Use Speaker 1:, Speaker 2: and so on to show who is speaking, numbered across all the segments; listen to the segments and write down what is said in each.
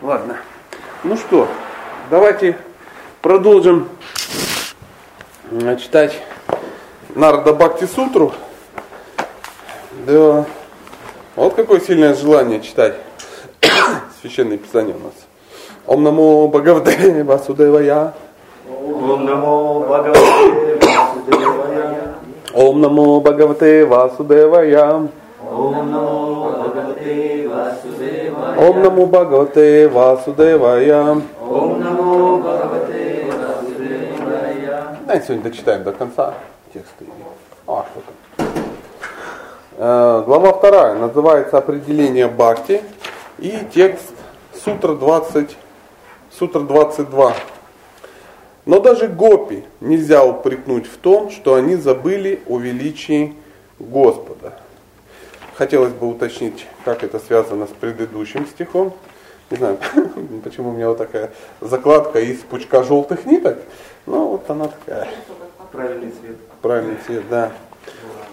Speaker 1: Ладно. Ну что, давайте продолжим э, читать Нарда Бхакти Сутру. Да. Вот какое сильное желание читать священное писание у нас. Ом намо Бхагавате Васудевая.
Speaker 2: Ом намо Бхагавате Васудевая.
Speaker 1: Ом намо Бхагавате Васудевая.
Speaker 2: Ом намо.
Speaker 1: Ом намо Бхагавате Васудевая.
Speaker 2: Ом намо Бхагавате Васудевая.
Speaker 1: Давайте сегодня дочитаем до конца текста. А, что там? Э, Глава вторая называется «Определение Бхакти» и текст Сутра 20, Сутра 22. Но даже гопи нельзя упрекнуть в том, что они забыли о величии Господа. Хотелось бы уточнить, как это связано с предыдущим стихом. Не знаю, почему у меня вот такая закладка из пучка желтых ниток. Ну, вот она такая.
Speaker 2: Правильный цвет.
Speaker 1: Правильный цвет, да.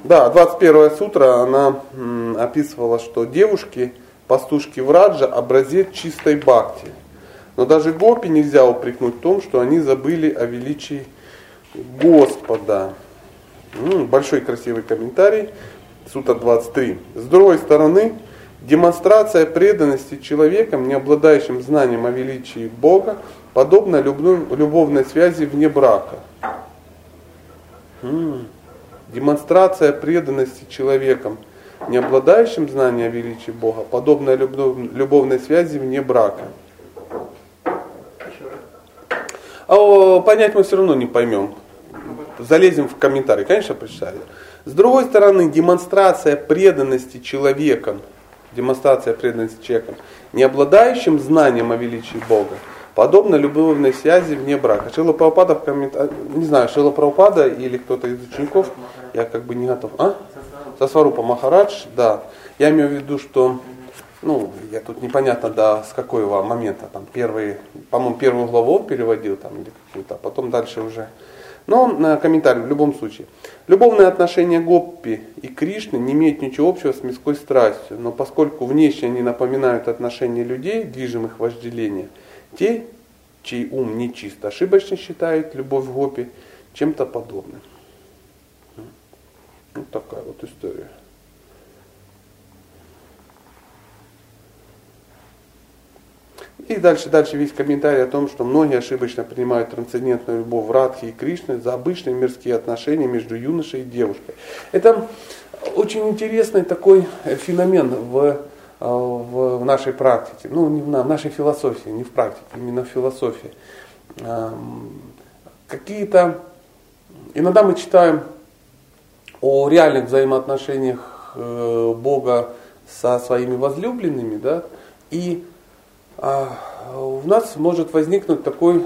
Speaker 1: Да, 21 сутра она м, описывала, что девушки, пастушки Враджа, образец чистой бхакти. Но даже гопи нельзя упрекнуть в том, что они забыли о величии Господа. М, Большой красивый комментарий, Сута 23. С другой стороны, демонстрация преданности человеком, не обладающим знанием о величии Бога, подобна любовной связи вне брака. Демонстрация преданности человеком, не обладающим знанием о величии Бога, подобная любов- любовной связи вне брака. А понять мы все равно не поймем. Залезем в комментарий, конечно, прочитали. С другой стороны, демонстрация преданности человеком, демонстрация преданности человеком, не обладающим знанием о величии Бога, подобно любовной связи вне брака. Шила Прабхупада в комментариях, не знаю, Шила Прабхупада или кто-то из учеников, я как бы не готов. А? Сасварупа Махарадж, да. Я имею в виду, что, ну, я тут непонятно, да, с какого момента, там, первый, по-моему, первую главу переводил, там, или какую-то, а потом дальше уже. Но э, комментарий в любом случае. Любовные отношения Гоппи и Кришны не имеют ничего общего с мирской страстью, но поскольку внешне они напоминают отношения людей, движимых вожделением, те, чей ум нечист, ошибочно считают любовь Гопи чем-то подобным. Вот такая вот история. И дальше, дальше весь комментарий о том, что многие ошибочно принимают трансцендентную любовь Радхи и Кришны за обычные мирские отношения между юношей и девушкой. Это очень интересный такой феномен в, э, в, в нашей практике, ну не в, в нашей философии, не в практике, именно в философии. Эм, Какие-то, иногда мы читаем о реальных взаимоотношениях э, Бога со своими возлюбленными, да, и у нас может возникнуть такой,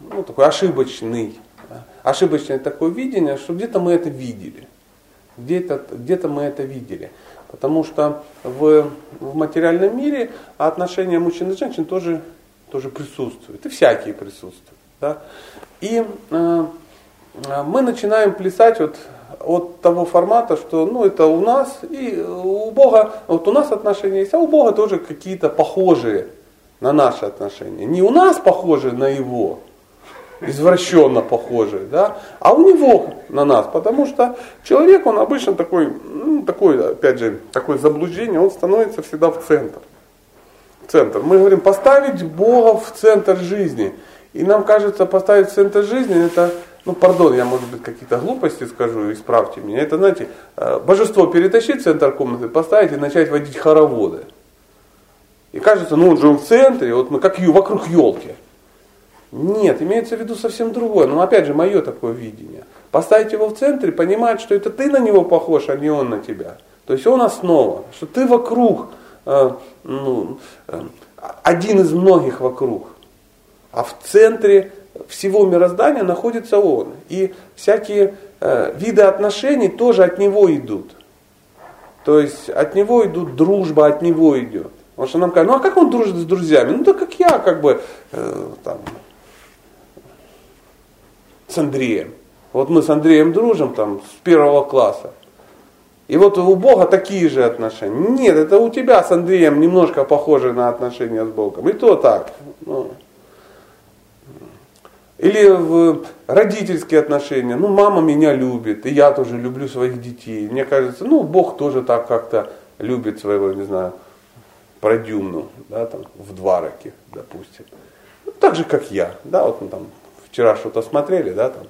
Speaker 1: ну, такой ошибочный, ошибочное такое видение, что где-то мы это видели, где-то, где-то мы это видели. Потому что в, в материальном мире отношения мужчин и женщин тоже, тоже присутствуют, и всякие присутствуют. Да? И э, мы начинаем плясать вот от того формата, что ну, это у нас, и у Бога, вот у нас отношения есть, а у Бога тоже какие-то похожие на наши отношения. Не у нас похожие на Его, извращенно похожие, да, а у Него на нас, потому что человек, он обычно такой, ну, такой, опять же, такое заблуждение, он становится всегда в центр. В центр. Мы говорим, поставить Бога в центр жизни. И нам кажется, поставить в центр жизни, это, ну, пардон, я, может быть, какие-то глупости скажу, исправьте меня. Это, знаете, э, божество перетащить в центр комнаты, поставить и начать водить хороводы. И кажется, ну, он же в центре, вот мы как ю, вокруг елки. Нет, имеется в виду совсем другое. Но опять же, мое такое видение. Поставить его в центре, понимать, что это ты на него похож, а не он на тебя. То есть он основа, что ты вокруг, э, ну, э, один из многих вокруг. А в центре всего мироздания находится он. И всякие э, виды отношений тоже от него идут. То есть от него идут дружба, от него идет. Потому что нам говорят, ну а как он дружит с друзьями? Ну да как я, как бы, э, там, с Андреем. Вот мы с Андреем дружим там с первого класса. И вот у Бога такие же отношения. Нет, это у тебя с Андреем немножко похоже на отношения с Богом. И то так. Ну. Или в родительские отношения. Ну, мама меня любит, и я тоже люблю своих детей. Мне кажется, ну, Бог тоже так как-то любит своего, не знаю, продюмну, да, там, в два раки, допустим. Ну, так же, как я, да, вот мы там вчера что-то смотрели, да, там,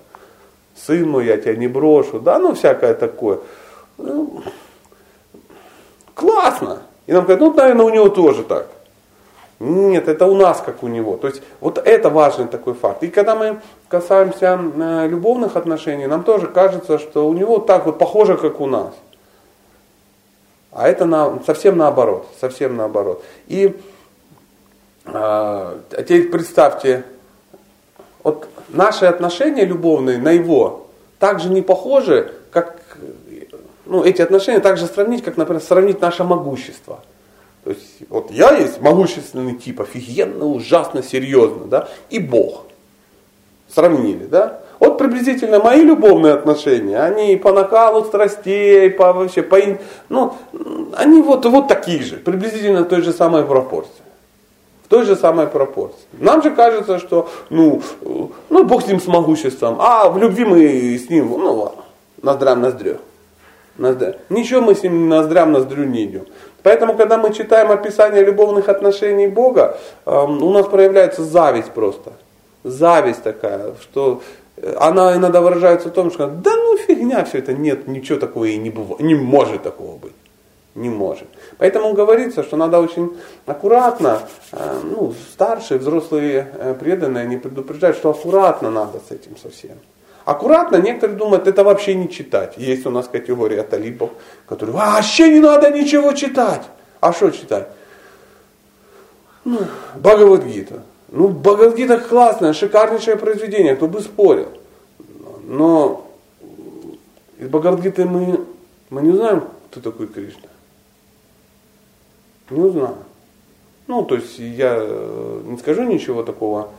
Speaker 1: сын мой, я тебя не брошу, да, ну, всякое такое. Ну, классно. И нам говорят, ну, наверное, у него тоже так. Нет, это у нас как у него. То есть вот это важный такой факт. И когда мы касаемся э, любовных отношений, нам тоже кажется, что у него так вот похоже, как у нас. А это на, совсем наоборот, совсем наоборот. И а, теперь представьте, вот наши отношения любовные на его также не похожи, как ну, эти отношения также сравнить, как, например, сравнить наше могущество. То есть вот я есть могущественный тип, офигенно, ужасно, серьезно, да, и Бог. Сравнили, да? Вот приблизительно мои любовные отношения, они по накалу страстей, по вообще, по, ну, они вот, вот такие же, приблизительно той же самой пропорции. В той же самой пропорции. Нам же кажется, что ну, ну Бог с ним с могуществом, а в любви мы с ним, ну ладно, ноздрям ноздрю. Ноздря. Ничего мы с ним ноздрям ноздрю не идем. Поэтому, когда мы читаем описание любовных отношений Бога, у нас проявляется зависть просто. Зависть такая, что она иногда выражается в том, что да ну фигня все это, нет, ничего такого и не бывает, не может такого быть. Не может. Поэтому говорится, что надо очень аккуратно, э, ну, старшие, взрослые э, преданные, они предупреждают, что аккуратно надо с этим совсем. Аккуратно, некоторые думают, это вообще не читать. Есть у нас категория талибов, которые, вообще не надо ничего читать. А что читать? Ну, Бхагавадгита. Ну, Бхагавадгита классное, шикарнейшее произведение, кто бы спорил. Но из Бхагавадгиты мы, мы не знаем, кто такой Кришна. Не узнаю. Ну, то есть я э, не скажу ничего такого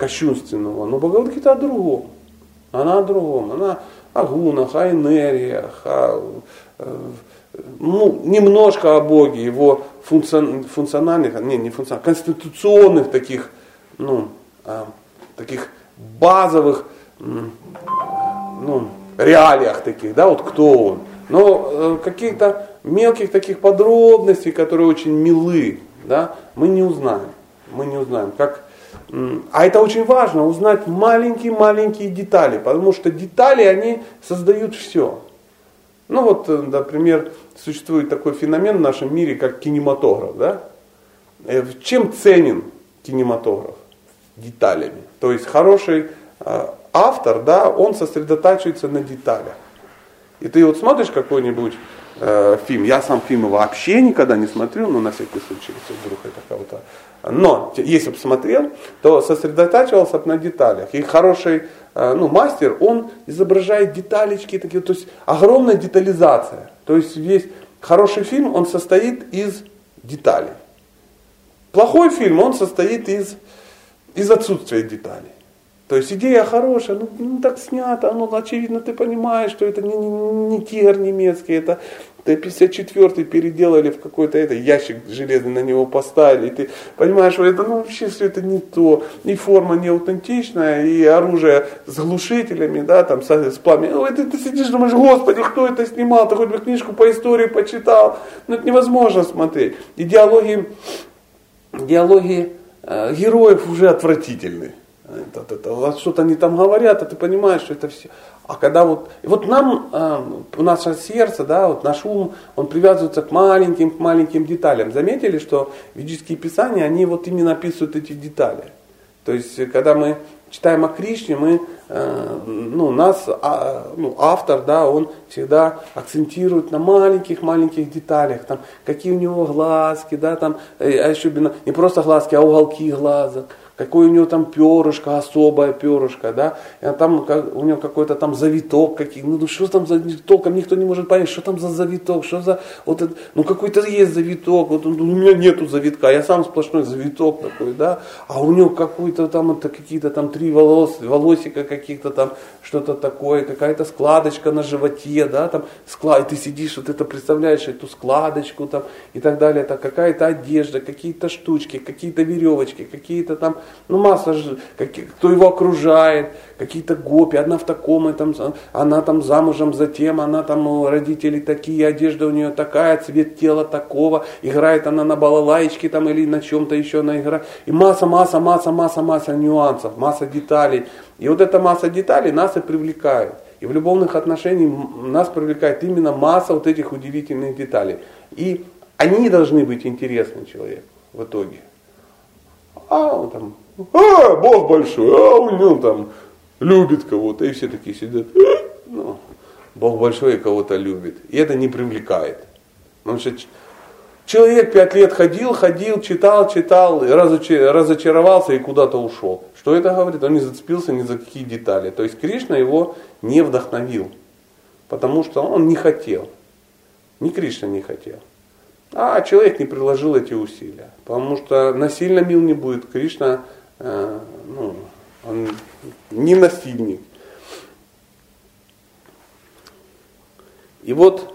Speaker 1: кощунственного, но Бхагавадгита о другом. Она о другом. Она о гунах, о энергиях, о, э, ну, немножко о Боге, его функциональных, не, не функциональных, конституционных таких, ну, а, таких базовых ну, реалиях таких, да, вот кто он. Но э, каких-то мелких таких подробностей, которые очень милы, да, мы не узнаем. Мы не узнаем. Как, а это очень важно, узнать маленькие-маленькие детали, потому что детали, они создают все. Ну вот, э, например, существует такой феномен в нашем мире, как кинематограф. Да? Э, чем ценен кинематограф? Деталями. То есть хороший э, автор, да, он сосредотачивается на деталях. И ты вот смотришь какой-нибудь э, фильм, я сам фильмы вообще никогда не смотрю, но на всякий случай, если вдруг это кого-то. Но если бы смотрел, то сосредотачивался на деталях. И хороший э, ну, мастер, он изображает деталечки такие, то есть огромная детализация. То есть весь хороший фильм, он состоит из деталей. Плохой фильм, он состоит из, из отсутствия деталей. То есть идея хорошая, ну, ну так снято, ну очевидно ты понимаешь, что это не, не, не тигр немецкий, это Т-54 переделали в какой-то это, ящик железный на него поставили, и ты понимаешь, что это ну, вообще все это не то, и форма не аутентичная, и оружие с глушителями, да, там с, с пламенем. Ну, это, ты сидишь, думаешь, господи, кто это снимал, ты хоть бы книжку по истории почитал, ну это невозможно смотреть. И диалоги, диалоги э, героев уже отвратительны. Вот что-то они там говорят, а ты понимаешь, что это все. А когда вот, вот нам, э, у наше сердце, да, вот наш ум, он привязывается к маленьким, к маленьким деталям. Заметили, что ведические писания, они вот именно описывают эти детали. То есть, когда мы читаем о Кришне, мы, э, ну, нас, а, ну, автор, да, он всегда акцентирует на маленьких-маленьких деталях, там, какие у него глазки, да, там, э, особенно, не просто глазки, а уголки глаза, какое у него там перышко, особое перышко, да, и там как, у него какой-то там завиток, какие, ну что там за толком никто не может понять, что там за завиток, что за, вот это, ну какой-то есть завиток, вот он, у меня нету завитка, я сам сплошной завиток такой, да, а у него какой-то там, это какие-то там три волос, волосика каких-то там, что-то такое, какая-то складочка на животе, да, там, склад, и ты сидишь, вот это представляешь, эту складочку там, и так далее, это какая-то одежда, какие-то штучки, какие-то веревочки, какие-то там ну, масса же, кто его окружает, какие-то гопи, одна в таком, и там, она там замужем за тем, она там родители такие, одежда у нее такая, цвет тела такого, играет она на балалайчике там или на чем-то еще она играет. И масса, масса, масса, масса, масса нюансов, масса деталей. И вот эта масса деталей нас и привлекает. И в любовных отношениях нас привлекает именно масса вот этих удивительных деталей. И они должны быть интересны человеку в итоге. А там а, Бог большой, а у него там любит кого-то, и все такие сидят, «Э, ну, Бог большой и кого-то любит. И это не привлекает. Потому что человек пять лет ходил, ходил, читал, читал, разочаровался и куда-то ушел. Что это говорит? Он не зацепился ни за какие детали. То есть Кришна его не вдохновил, потому что он не хотел. Ни Кришна не хотел. А человек не приложил эти усилия. Потому что насильно мил не будет. Кришна Э, ну, он не насильник. И вот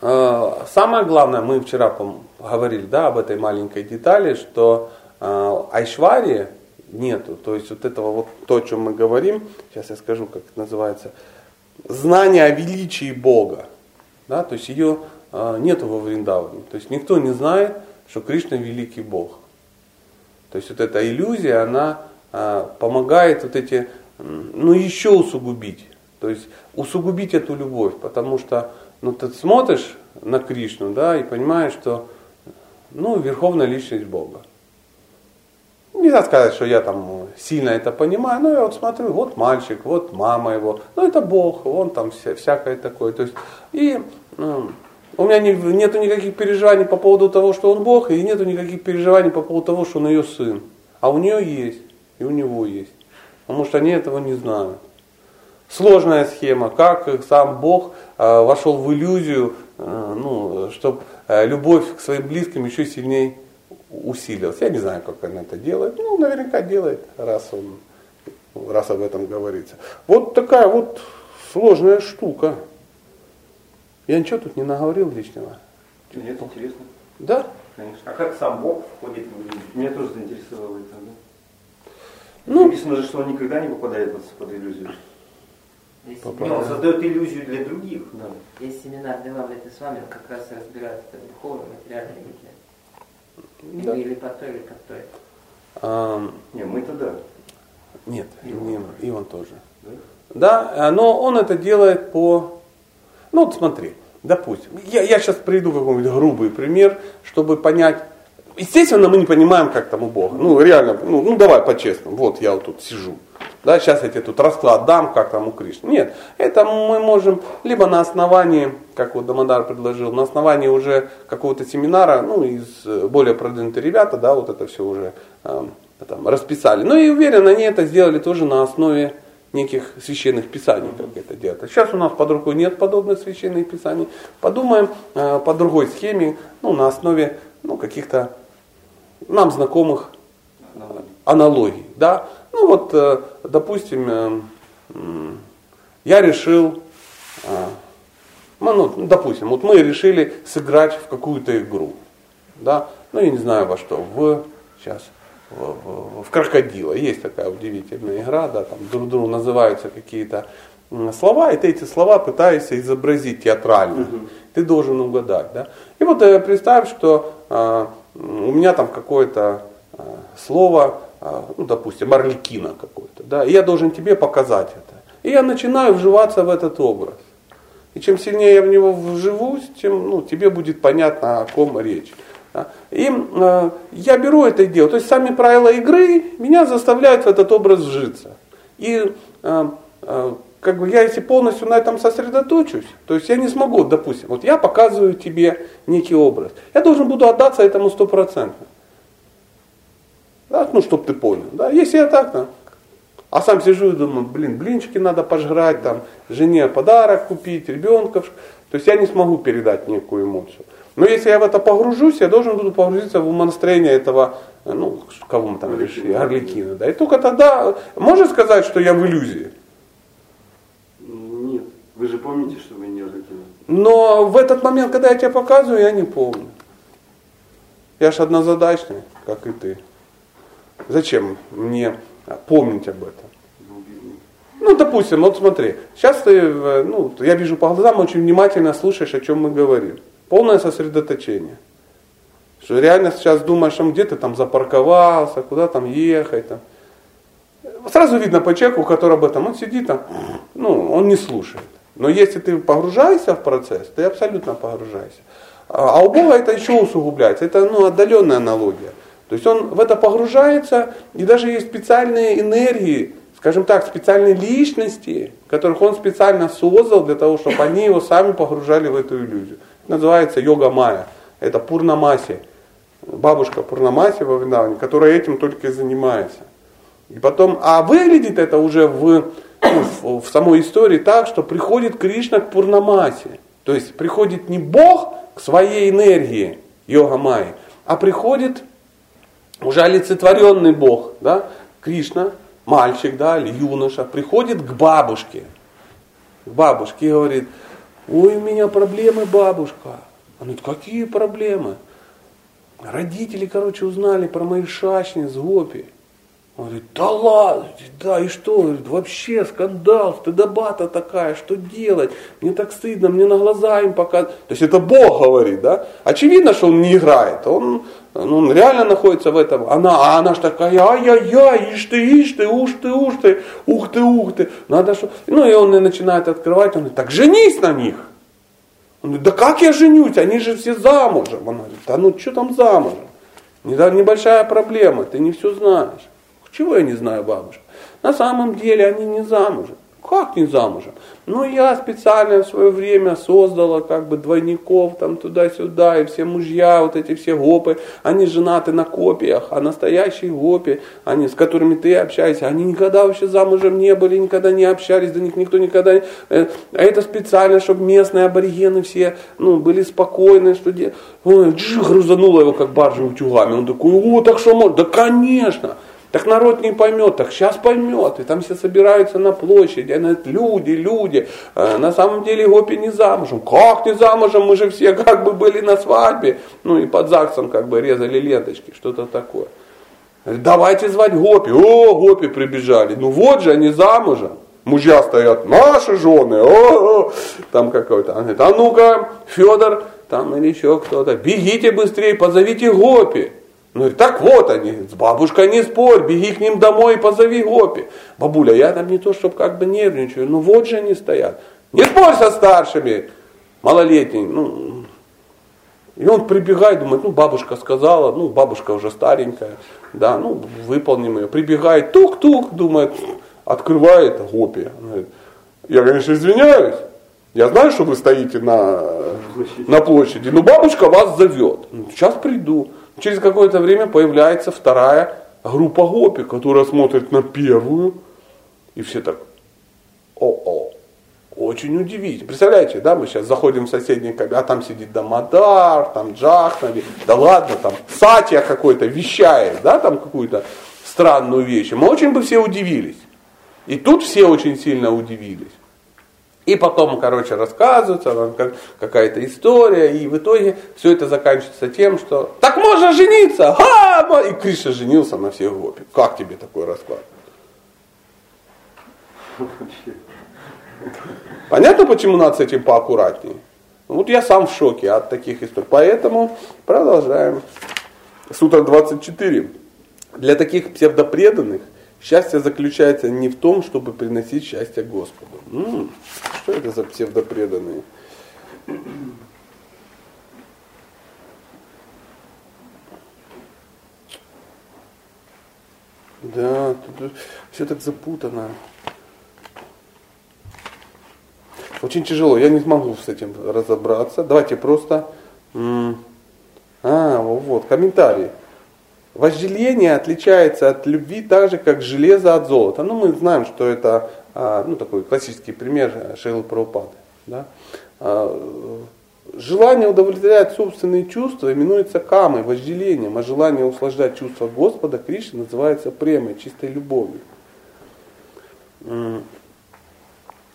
Speaker 1: э, самое главное, мы вчера говорили да, об этой маленькой детали, что э, Айшвари нету. То есть вот этого вот то, о чем мы говорим, сейчас я скажу, как это называется, знание о величии Бога. Да, то есть ее нету во Вриндаване. То есть никто не знает, что Кришна великий Бог. То есть вот эта иллюзия, она а, помогает вот эти, ну еще усугубить. То есть усугубить эту любовь, потому что ну, ты смотришь на Кришну, да, и понимаешь, что ну, верховная личность Бога. Нельзя сказать, что я там сильно это понимаю, но я вот смотрю, вот мальчик, вот мама его, ну это Бог, он там вся, всякое такое. То есть, и ну, у меня не, нету никаких переживаний по поводу того, что он Бог, и нету никаких переживаний по поводу того, что он ее сын. А у нее есть, и у него есть. Потому что они этого не знают. Сложная схема, как сам Бог э, вошел в иллюзию, э, ну, чтобы э, любовь к своим близким еще сильнее усилилась. Я не знаю, как он это делает. Ну, наверняка делает, раз он раз об этом говорится. Вот такая вот сложная штука. Я ничего тут не наговорил лишнего.
Speaker 2: Нет, интересно.
Speaker 1: Да?
Speaker 2: Конечно. А как сам Бог входит в? Меня тоже заинтересовало это, да?
Speaker 1: Ну,
Speaker 2: Написано же, что он никогда не попадает под, иллюзию. Не, он создает иллюзию для других.
Speaker 3: Да. Есть семинар Девам с вами, как раз разбирают это духовное, материальное бытие.
Speaker 1: Да.
Speaker 3: Или по той, или по той.
Speaker 1: а,
Speaker 2: Не, мы-то да.
Speaker 1: нет, не Иван, Иван тоже.
Speaker 2: Да?
Speaker 1: Да, э, но он это делает по... Ну вот смотри, допустим, я, я сейчас приведу какой-нибудь грубый пример, чтобы понять. Естественно, мы не понимаем, как там у Бога. Ну, реально, ну, ну давай по-честному. Вот я вот тут сижу. Да, сейчас я тебе тут расклад дам, как там у Кришны. Нет, это мы можем либо на основании, как вот Дамадар предложил, на основании уже какого-то семинара, ну, из э, более продвинутых ребята, да, вот это все уже э, там, расписали. Ну и уверен, они это сделали тоже на основе неких священных писаний, как это делать. Сейчас у нас под рукой нет подобных священных писаний. Подумаем э, по другой схеме, ну, на основе ну, каких-то нам знакомых аналогий. Да? Ну вот, э, допустим, э, э, я решил, э, ну, ну, допустим, вот мы решили сыграть в какую-то игру. Да? Ну, я не знаю во что, в, сейчас, в, в, крокодила. Есть такая удивительная игра, да, там друг другу называются какие-то слова, и ты эти слова пытаешься изобразить театрально. Угу. Ты должен угадать. Да? И вот э, представь, что э, у меня там какое-то э, слово, э, ну, допустим, Орликина какой-то, да, и я должен тебе показать это. И я начинаю вживаться в этот образ. И чем сильнее я в него вживусь, тем ну, тебе будет понятно, о ком речь. И э, я беру это и делаю. То есть сами правила игры меня заставляют в этот образ вжиться. И э, э, как бы я если полностью на этом сосредоточусь, то есть я не смогу, допустим, вот я показываю тебе некий образ, я должен буду отдаться этому стопроцентно. Да? Ну, чтобы ты понял. Да? Если я так, да. А сам сижу и думаю, блин, блинчики надо пожрать, там, жене подарок купить, ребенка. То есть я не смогу передать некую эмоцию. Но если я в это погружусь, я должен буду погрузиться в умонастроение этого, ну, кого мы там решили, Орликина. Да? И только тогда, можно сказать, что я в иллюзии?
Speaker 2: Нет. Вы же помните, что вы не Орликина.
Speaker 1: Но в этот момент, когда я тебе показываю, я не помню. Я ж однозадачный, как и ты. Зачем мне помнить об этом? Ну, допустим, вот смотри, сейчас ты, ну, я вижу по глазам, очень внимательно слушаешь, о чем мы говорим. Полное сосредоточение. Что реально сейчас думаешь, где ты там запарковался, куда там ехать. Там. Сразу видно по человеку, который об этом, он сидит там, ну, он не слушает. Но если ты погружаешься в процесс, ты абсолютно погружаешься. А, а у Бога это еще усугубляется. Это ну, отдаленная аналогия. То есть он в это погружается, и даже есть специальные энергии, скажем так, специальные личности, которых он специально создал для того, чтобы они его сами погружали в эту иллюзию. Это называется йога майя. Это пурнамаси. Бабушка Пурнамаси во Вриндаване, которая этим только и занимается. И потом, а выглядит это уже в, ну, в, самой истории так, что приходит Кришна к Пурнамасе. То есть приходит не Бог к своей энергии, йога майи, а приходит уже олицетворенный Бог, да, Кришна, мальчик, да, или юноша, приходит к бабушке, к бабушке и говорит, ой, у меня проблемы, бабушка. Она говорит, какие проблемы? Родители, короче, узнали про мои шашни с Гопи. Он говорит, да ладно, да, и что? Говорит, вообще скандал, стыдоба-то такая, что делать? Мне так стыдно, мне на глаза им показывать. То есть это Бог говорит, да? Очевидно, что он не играет, он, ну, он реально находится в этом. Она, а она ж такая, ай-яй-яй, ишь ты, ишь ты, уж ты, уж ты, ух ты, ух ты. Надо что... Ну и он начинает открывать, он говорит, так женись на них. Он говорит, да как я женюсь, они же все замужем. Он говорит, да ну что там замужем? Небольшая проблема, ты не все знаешь. Чего я не знаю, бабушка? На самом деле они не замужем. Как не замужем? Ну, я специально в свое время создала как бы двойников там туда-сюда, и все мужья, вот эти все гопы, они женаты на копиях, а настоящие гопи, они, с которыми ты общаешься, они никогда вообще замужем не были, никогда не общались, до них никто никогда не... Э, а это специально, чтобы местные аборигены все, ну, были спокойны, что... Де... Ой, грузанула его как баржу утюгами, он такой, о, так что можно? Да, конечно! Так народ не поймет, так сейчас поймет. И там все собираются на площади, они говорят, люди, люди. А на самом деле Гопи не замужем. Как не замужем? Мы же все как бы были на свадьбе. Ну и под ЗАГСом как бы резали ленточки, что-то такое. Давайте звать Гопи. О, Гопи прибежали. Ну вот же они замужем. Мужья стоят, наши жены, о, о. там какой-то. Он говорит, а ну-ка, Федор, там или еще кто-то, бегите быстрее, позовите Гопи. Ну, так вот они, с бабушкой не спорь, беги к ним домой и позови Гопи. Бабуля, я там не то, чтобы как бы нервничаю, ну вот же они стоят. Не спорь со старшими, малолетний. Ну, и он прибегает, думает, ну бабушка сказала, ну бабушка уже старенькая, да, ну выполним ее. Прибегает, тук-тук, думает, открывает Гопи. Говорит, я, конечно, извиняюсь, я знаю, что вы стоите на, на площади, но бабушка вас зовет. Сейчас приду. Через какое-то время появляется вторая группа гопи, которая смотрит на первую, и все так, о-о, очень удивительно. Представляете, да, мы сейчас заходим в соседний кабинет, а там сидит Дамадар, там Джахнави, да ладно, там Сатья какой-то вещает, да, там какую-то странную вещь. Мы очень бы все удивились. И тут все очень сильно удивились. И потом, короче, рассказывается как, какая-то история, и в итоге все это заканчивается тем, что так можно жениться! Ха! И Кришна женился на всех гопи. Как тебе такой расклад? Понятно, почему надо с этим поаккуратнее? Вот я сам в шоке от таких историй. Поэтому продолжаем. Сутра 24. Для таких псевдопреданных Счастье заключается не в том, чтобы приносить счастье Господу. М-м, что это за псевдопреданные? Да, тут все так запутано. Очень тяжело, я не смогу с этим разобраться. Давайте просто... А, вот, комментарий. Вожделение отличается от любви так же, как железо от золота. Ну, мы знаем, что это а, ну, такой классический пример Шейлы Прабхупады. Да? А, желание удовлетворять собственные чувства именуется камой, вожделением, а желание услаждать чувства Господа, Кришны, называется премой, чистой любовью.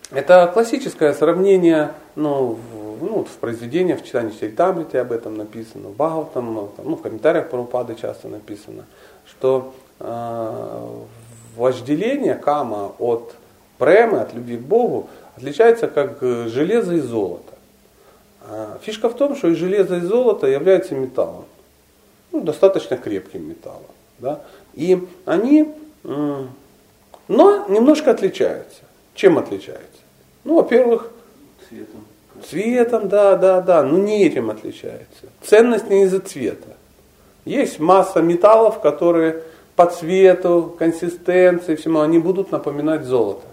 Speaker 1: Это классическое сравнение ну, в, ну, в произведениях, в читании Чаритамрити об этом написано, в Бхагаватам, ну, ну, в комментариях Прабхупады часто написано, что э, вожделение кама от премы, от любви к Богу, отличается как железо и золото. А фишка в том, что и железо, и золото являются металлом, ну, достаточно крепким металлом. Да? И они, но немножко отличаются. Чем отличаются? Ну, во-первых, цветом. Цветом, да, да, да, но не этим отличается. Ценность не из-за цвета. Есть масса металлов, которые по цвету, консистенции, всему, они будут напоминать золото.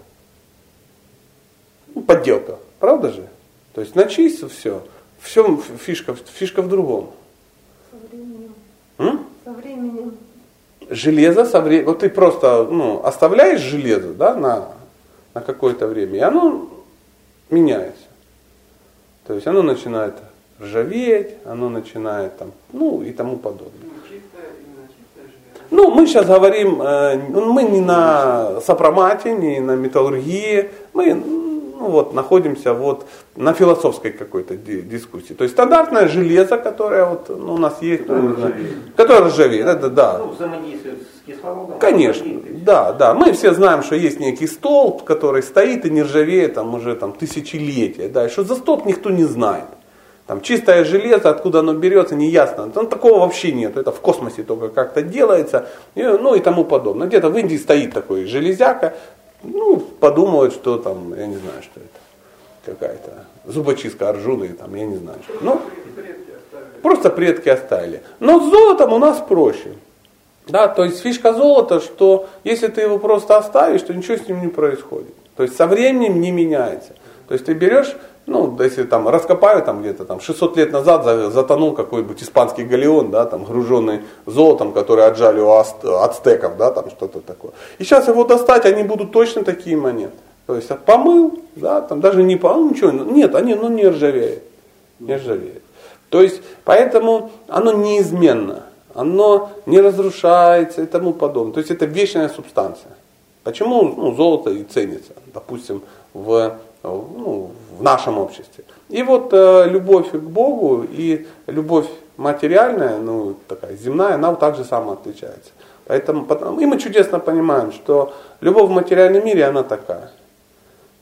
Speaker 1: Ну, подделка, правда же? То есть начисто все. Все фишка, фишка в другом.
Speaker 4: Со временем.
Speaker 1: М?
Speaker 4: Со временем.
Speaker 1: Железо со временем. Вот ты просто ну, оставляешь железо да, на, на какое-то время, и оно меняется. То есть оно начинает ржаветь, оно начинает там, ну и тому подобное. Ну, мы сейчас говорим, э, мы не на сопромате, не на металлургии, мы ну, вот, находимся вот на философской какой-то дискуссии. То есть стандартное железо, которое вот, ну, у нас есть, ну,
Speaker 2: которое, ржавеет.
Speaker 1: которое ржавеет. Это, да.
Speaker 2: Ну, взаимодействует с кислородом.
Speaker 1: Конечно, да, да. Мы все знаем, что есть некий столб, который стоит и не ржавеет там уже там, тысячелетия. Да, и что за столб никто не знает. Там чистое железо, откуда оно берется, не ясно. Там такого вообще нет. Это в космосе только как-то делается. И, ну и тому подобное. Где-то в Индии стоит такой железяка, ну, подумают, что там, я не знаю, что это, какая-то зубочистка Арджуны, там, я не знаю. Что. Ну, просто предки оставили. Но с золотом у нас проще. Да, то есть фишка золота, что если ты его просто оставишь, то ничего с ним не происходит. То есть со временем не меняется. То есть ты берешь ну, если там раскопают там где-то там 600 лет назад затонул какой-нибудь испанский галеон, да, там груженный золотом, который отжали у ацтеков, да, там что-то такое. И сейчас его достать, они будут точно такие монеты. То есть помыл, да, там даже не помыл, ничего, нет, они, ну не ржавеют, не ржавеют. То есть, поэтому оно неизменно, оно не разрушается и тому подобное. То есть это вечная субстанция. Почему ну, золото и ценится, допустим, в ну, в нашем обществе. И вот э, любовь к Богу и любовь материальная, ну, такая земная, она вот так же само отличается. Поэтому, и мы чудесно понимаем, что любовь в материальном мире, она такая.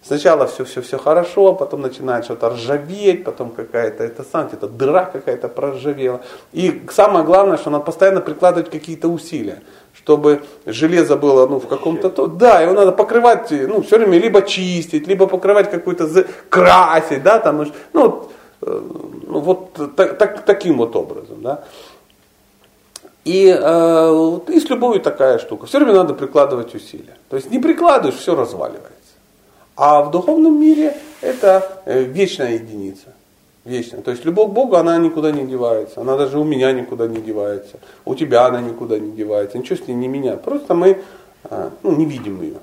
Speaker 1: Сначала все, все, все хорошо, потом начинает что-то ржаветь, потом какая-то это сам, это дыра какая-то проржавела. И самое главное, что надо постоянно прикладывать какие-то усилия чтобы железо было ну, в каком-то... То, да, его надо покрывать, ну, все время либо чистить, либо покрывать какой-то, красить, да, там, ну, э, ну вот так, так, таким вот образом, да. И, э, и с любовью такая штука. Все время надо прикладывать усилия. То есть не прикладываешь, все разваливается. А в духовном мире это э, вечная единица вечная. То есть любовь к Богу, она никуда не девается. Она даже у меня никуда не девается. У тебя она никуда не девается. Ничего с ней не меняет. Просто мы а, ну, не видим ее.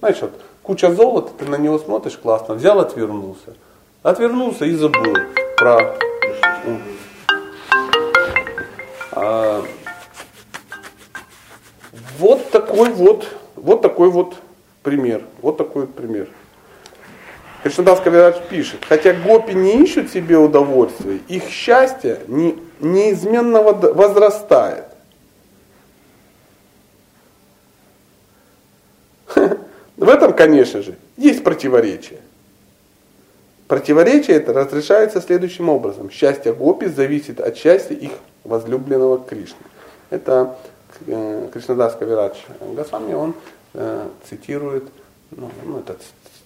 Speaker 1: Знаешь, вот куча золота, ты на него смотришь, классно. Взял, отвернулся. Отвернулся и забыл про... А, вот такой вот, вот такой вот пример. Вот такой вот пример. Кришнадас Кавирадж пишет, хотя гопи не ищут себе удовольствия, их счастье не, неизменно возрастает. В этом, конечно же, есть противоречие. Противоречие это разрешается следующим образом. Счастье гопи зависит от счастья их возлюбленного Кришны. Это э, Кришнадас Кавирадж Госвами, он цитирует ну, ну, этот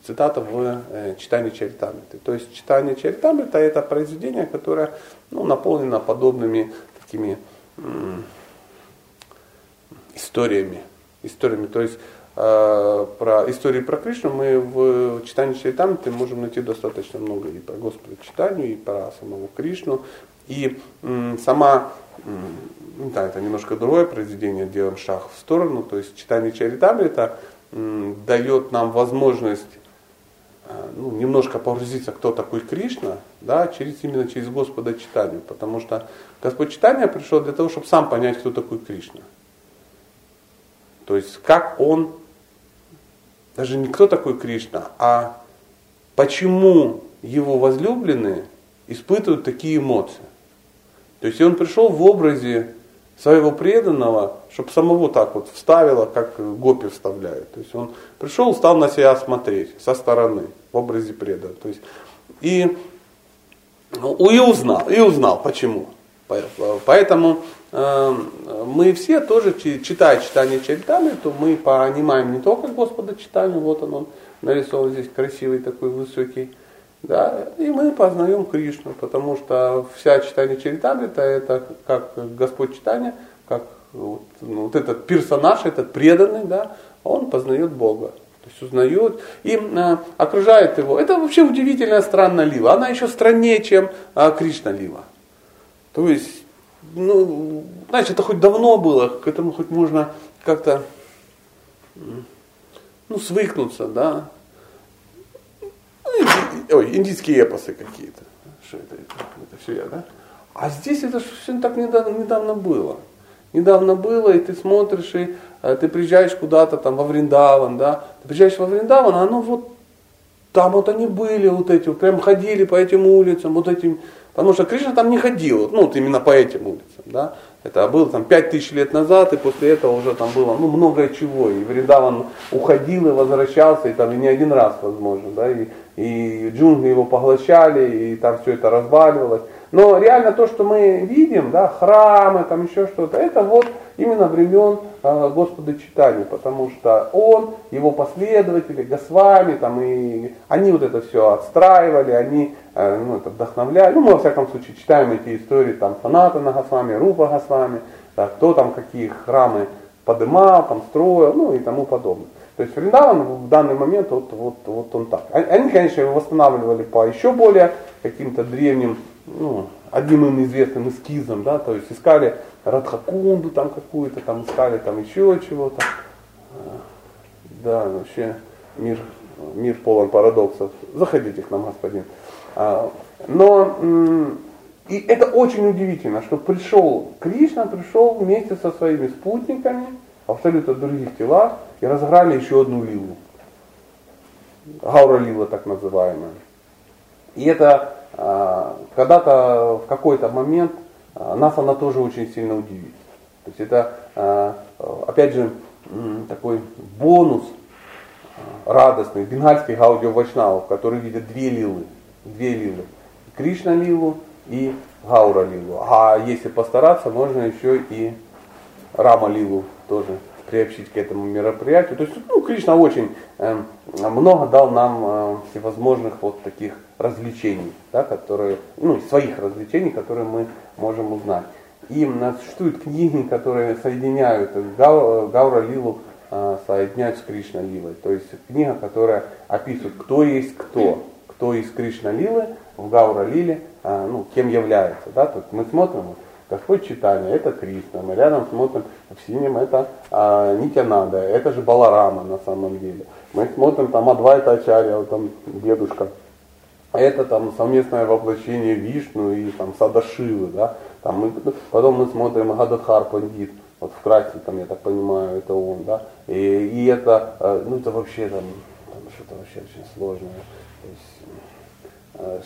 Speaker 1: цитата в э, читании Чаритамриты. То есть читание Чаритамрита это произведение, которое ну, наполнено подобными такими м- историями. историями. То есть э, про истории про Кришну мы в читании Чаритамриты можем найти достаточно много и про Господа читанию, и про самого Кришну. И м- сама м- ну да, это немножко другое произведение, делаем шаг в сторону, то есть читание Чаритамрита дает нам возможность э, ну, немножко погрузиться, кто такой Кришна, да, через, именно через Господа читания, потому что Господь читания пришел для того, чтобы сам понять, кто такой Кришна. То есть как он, даже не кто такой Кришна, а почему его возлюбленные испытывают такие эмоции. То есть он пришел в образе своего преданного, чтобы самого так вот вставило, как гопи вставляют. То есть он пришел, стал на себя смотреть со стороны, в образе преданного. То есть, и, ну, и узнал, и узнал, почему. Поэтому э, мы все тоже, читая читание Чаритами, то мы понимаем не только Господа читание, вот он, он нарисован здесь красивый такой высокий, да, и мы познаем Кришну, потому что вся читание Чаритамрита это как Господь читания, как вот, ну, вот этот персонаж, этот преданный, да, он познает Бога. То есть узнает и э, окружает его. Это вообще удивительная странная лила. Она еще страннее, чем э, Кришна лила. То есть, ну, знаете, это хоть давно было, к этому хоть можно как-то ну, свыкнуться, да. Ой, индийские эпосы какие-то. Что это, это, это все я, да? А здесь это все так недавно, недавно было. Недавно было, и ты смотришь, и а, ты приезжаешь куда-то там во Вриндаван, да, ты приезжаешь во Вриндаван, а оно вот там вот они были, вот эти, вот прям ходили по этим улицам, вот этим, потому что Кришна там не ходил, ну вот именно по этим улицам, да, это было там пять тысяч лет назад, и после этого уже там было ну, многое чего. И Вриндаван уходил и возвращался, и там и не один раз, возможно, да, и, и джунгли его поглощали, и там все это разваливалось. Но реально то, что мы видим, да, храмы, там еще что-то, это вот именно времен э, Господа читания, потому что он, его последователи, Госвами, там, и они вот это все отстраивали, они э, ну, это вдохновляли. Ну, мы во всяком случае читаем эти истории там Санатана Госвами, Рупа Госвами, да, кто там какие храмы подымал, там строил, ну и тому подобное. То есть Вриндаван в данный момент вот, вот, вот он так. Они, конечно, его восстанавливали по еще более каким-то древним ну, одним им известным эскизом, да, то есть искали Радхакунду там какую-то, там искали там еще чего-то. Да, вообще мир, мир полон парадоксов. Заходите к нам, господин. А, но и это очень удивительно, что пришел Кришна, пришел вместе со своими спутниками, абсолютно других телах, и разыграли еще одну лилу. Гаура лила так называемая. И это а, когда-то в какой-то момент а, нас она тоже очень сильно удивит. То есть это, а, опять же, такой бонус радостный бенгальских аудиовачнавов, которые видят две лилы. Две лилы. Кришна лилу и Гаура лилу. А если постараться, можно еще и Рама лилу тоже приобщить к этому мероприятию. То есть, ну, Кришна очень э, много дал нам э, всевозможных вот таких развлечений, да, которые, ну, своих развлечений, которые мы можем узнать. И существуют книги, которые соединяют Гау, Гаура Лилу, э, соединяют с Кришна Лилой. То есть книга, которая описывает, кто есть кто, кто из Кришна Лилы в Гаура Лиле, э, ну, кем является. Да? То есть мы смотрим, Господь читание, это Кришна. Мы рядом смотрим в синем, это а, Нитянада, это же Баларама на самом деле. Мы смотрим там Адвайта Ачарья, вот там дедушка. Это там совместное воплощение Вишну и там Садашивы, да. Там мы, потом мы смотрим Гададхар Пандит, вот в вкратце, там, я так понимаю, это он, да. И, и это, э, ну это вообще там, там что-то вообще очень сложное. То есть,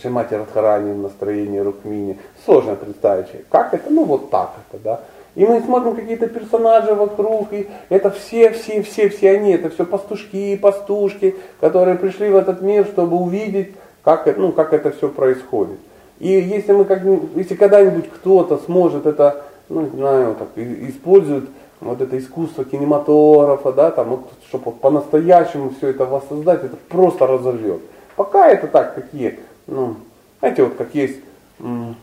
Speaker 1: Шимати Радхарани в настроении Рукмини. Сложно представить, как это, ну вот так это, да. И мы смотрим какие-то персонажи вокруг, и это все, все, все, все они, это все пастушки и пастушки, которые пришли в этот мир, чтобы увидеть, как, ну, как это все происходит. И если мы как если когда-нибудь кто-то сможет это, ну не знаю, так, использует вот это искусство кинематографа, да, там, вот, чтобы по-настоящему все это воссоздать, это просто разорвет. Пока это так, какие ну, знаете, вот как есть м,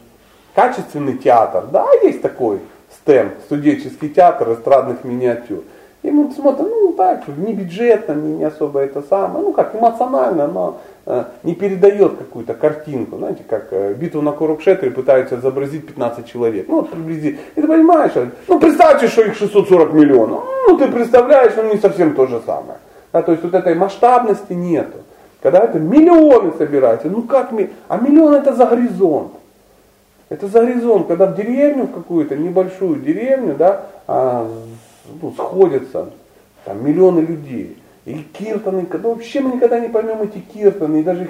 Speaker 1: качественный театр, да, есть такой стем, студенческий театр эстрадных миниатюр. И мы смотрим, ну так, не бюджетно, не, не особо это самое, ну как эмоционально, но э, не передает какую-то картинку. Знаете, как э, битву на Курукшетре пытаются изобразить 15 человек. Ну вот приблизительно. И ты понимаешь, э, ну представьте, что их 640 миллионов. Ну ты представляешь, ну не совсем то же самое. Да, то есть вот этой масштабности нету. Когда это миллионы собираются, ну как ми... А миллион это за горизонт. Это за горизонт, когда в деревню какую-то небольшую деревню, да, а, ну, сходятся там миллионы людей. И киртаны, ну, вообще мы никогда не поймем эти киртаны, и даже их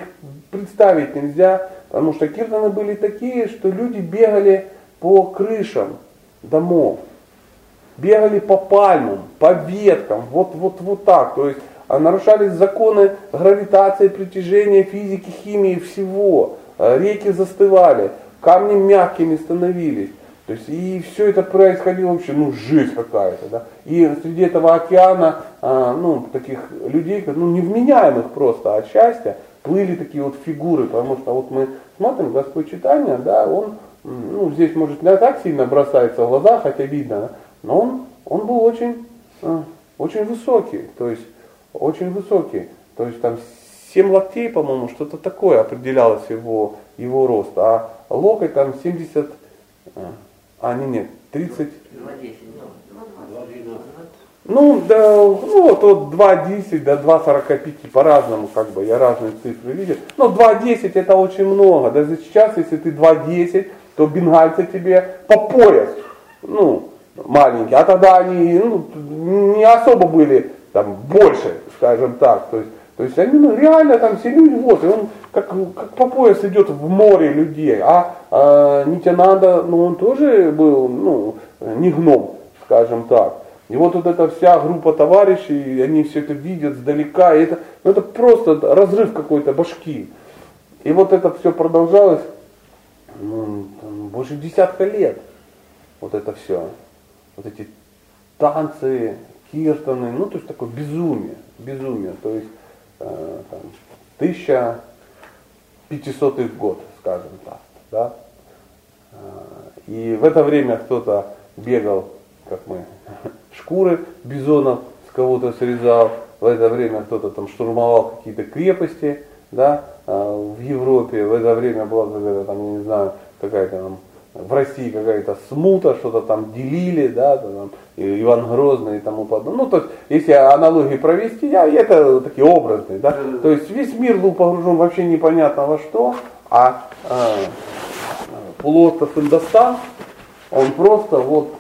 Speaker 1: представить нельзя, потому что киртаны были такие, что люди бегали по крышам домов, бегали по пальмам, по веткам, вот, вот, вот так. То есть нарушались законы гравитации, притяжения, физики, химии, всего. А реки застывали, камни мягкими становились. То есть и все это происходило вообще, ну, жизнь какая-то, да. И среди этого океана, а, ну, таких людей, ну, невменяемых просто от счастья, плыли такие вот фигуры, потому что вот мы смотрим Господь читания, да, он, ну, здесь, может, не так сильно бросается в глаза, хотя видно, но он, он был очень, а, очень высокий, то есть очень высокий, то есть там 7 локтей, по-моему, что-то такое определялось его, его рост, а локоть там 70, а, не, нет, 30. 2,10. Ну, да, ну вот от 2,10 до 2,45 по-разному, как бы, я разные цифры видел. Но 2,10 это очень много. Даже сейчас, если ты 2,10, то бенгальцы тебе по пояс, ну, маленькие. А тогда они ну, не особо были там больше, скажем так. То есть, то есть они ну, реально там все люди, вот, и он как, как по пояс идет в море людей. А, а Нитянанда, ну он тоже был, ну, не гном, скажем так. И вот, вот эта вся группа товарищей, они все это видят сдалека, и это, ну, это просто разрыв какой-то башки. И вот это все продолжалось ну, там, больше десятка лет. Вот это все. Вот эти танцы, киртаны, ну то есть такое безумие, безумие. То есть э, там, 1500 год, скажем так. Да? Э, и в это время кто-то бегал, как мы, шкуры бизонов с кого-то срезал, в это время кто-то там штурмовал какие-то крепости, да, э, в Европе, в это время была какая-то там, я не знаю, какая-то там в России какая-то смута, что-то там делили, да, там, Иван Грозный и тому подобное. Ну, то есть, если аналогии провести, я, это такие образные, да. То есть весь мир был погружен вообще непонятно во что, а э, полуостров Индостан, он просто вот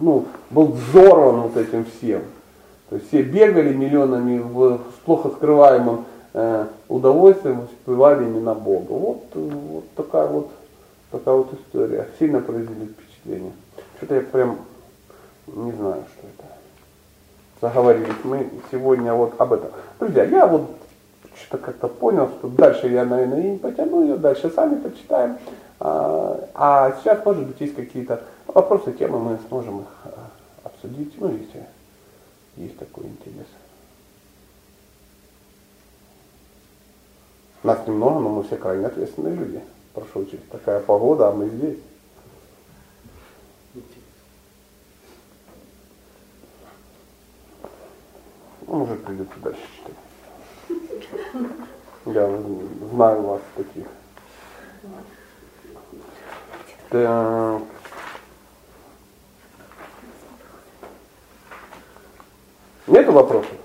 Speaker 1: ну, был взорван вот этим всем. То есть все бегали миллионами в, с плохо скрываемым э, удовольствием, воспевали имена Бога. Вот, вот такая вот Такая вот история. Сильно произвели впечатление. Что-то я прям не знаю, что это. Заговорились мы сегодня вот об этом. Друзья, я вот что-то как-то понял, что дальше я, наверное, и не потяну ее, дальше сами почитаем. А, а сейчас, может быть, есть какие-то вопросы, темы, мы сможем их а, обсудить, ну, если есть такой интерес. Нас немного, но мы все крайне ответственные люди. Прошу учить. Такая погода, а мы здесь. Ну, уже придется дальше читать. Я знаю вас таких. Так. Нету вопросов?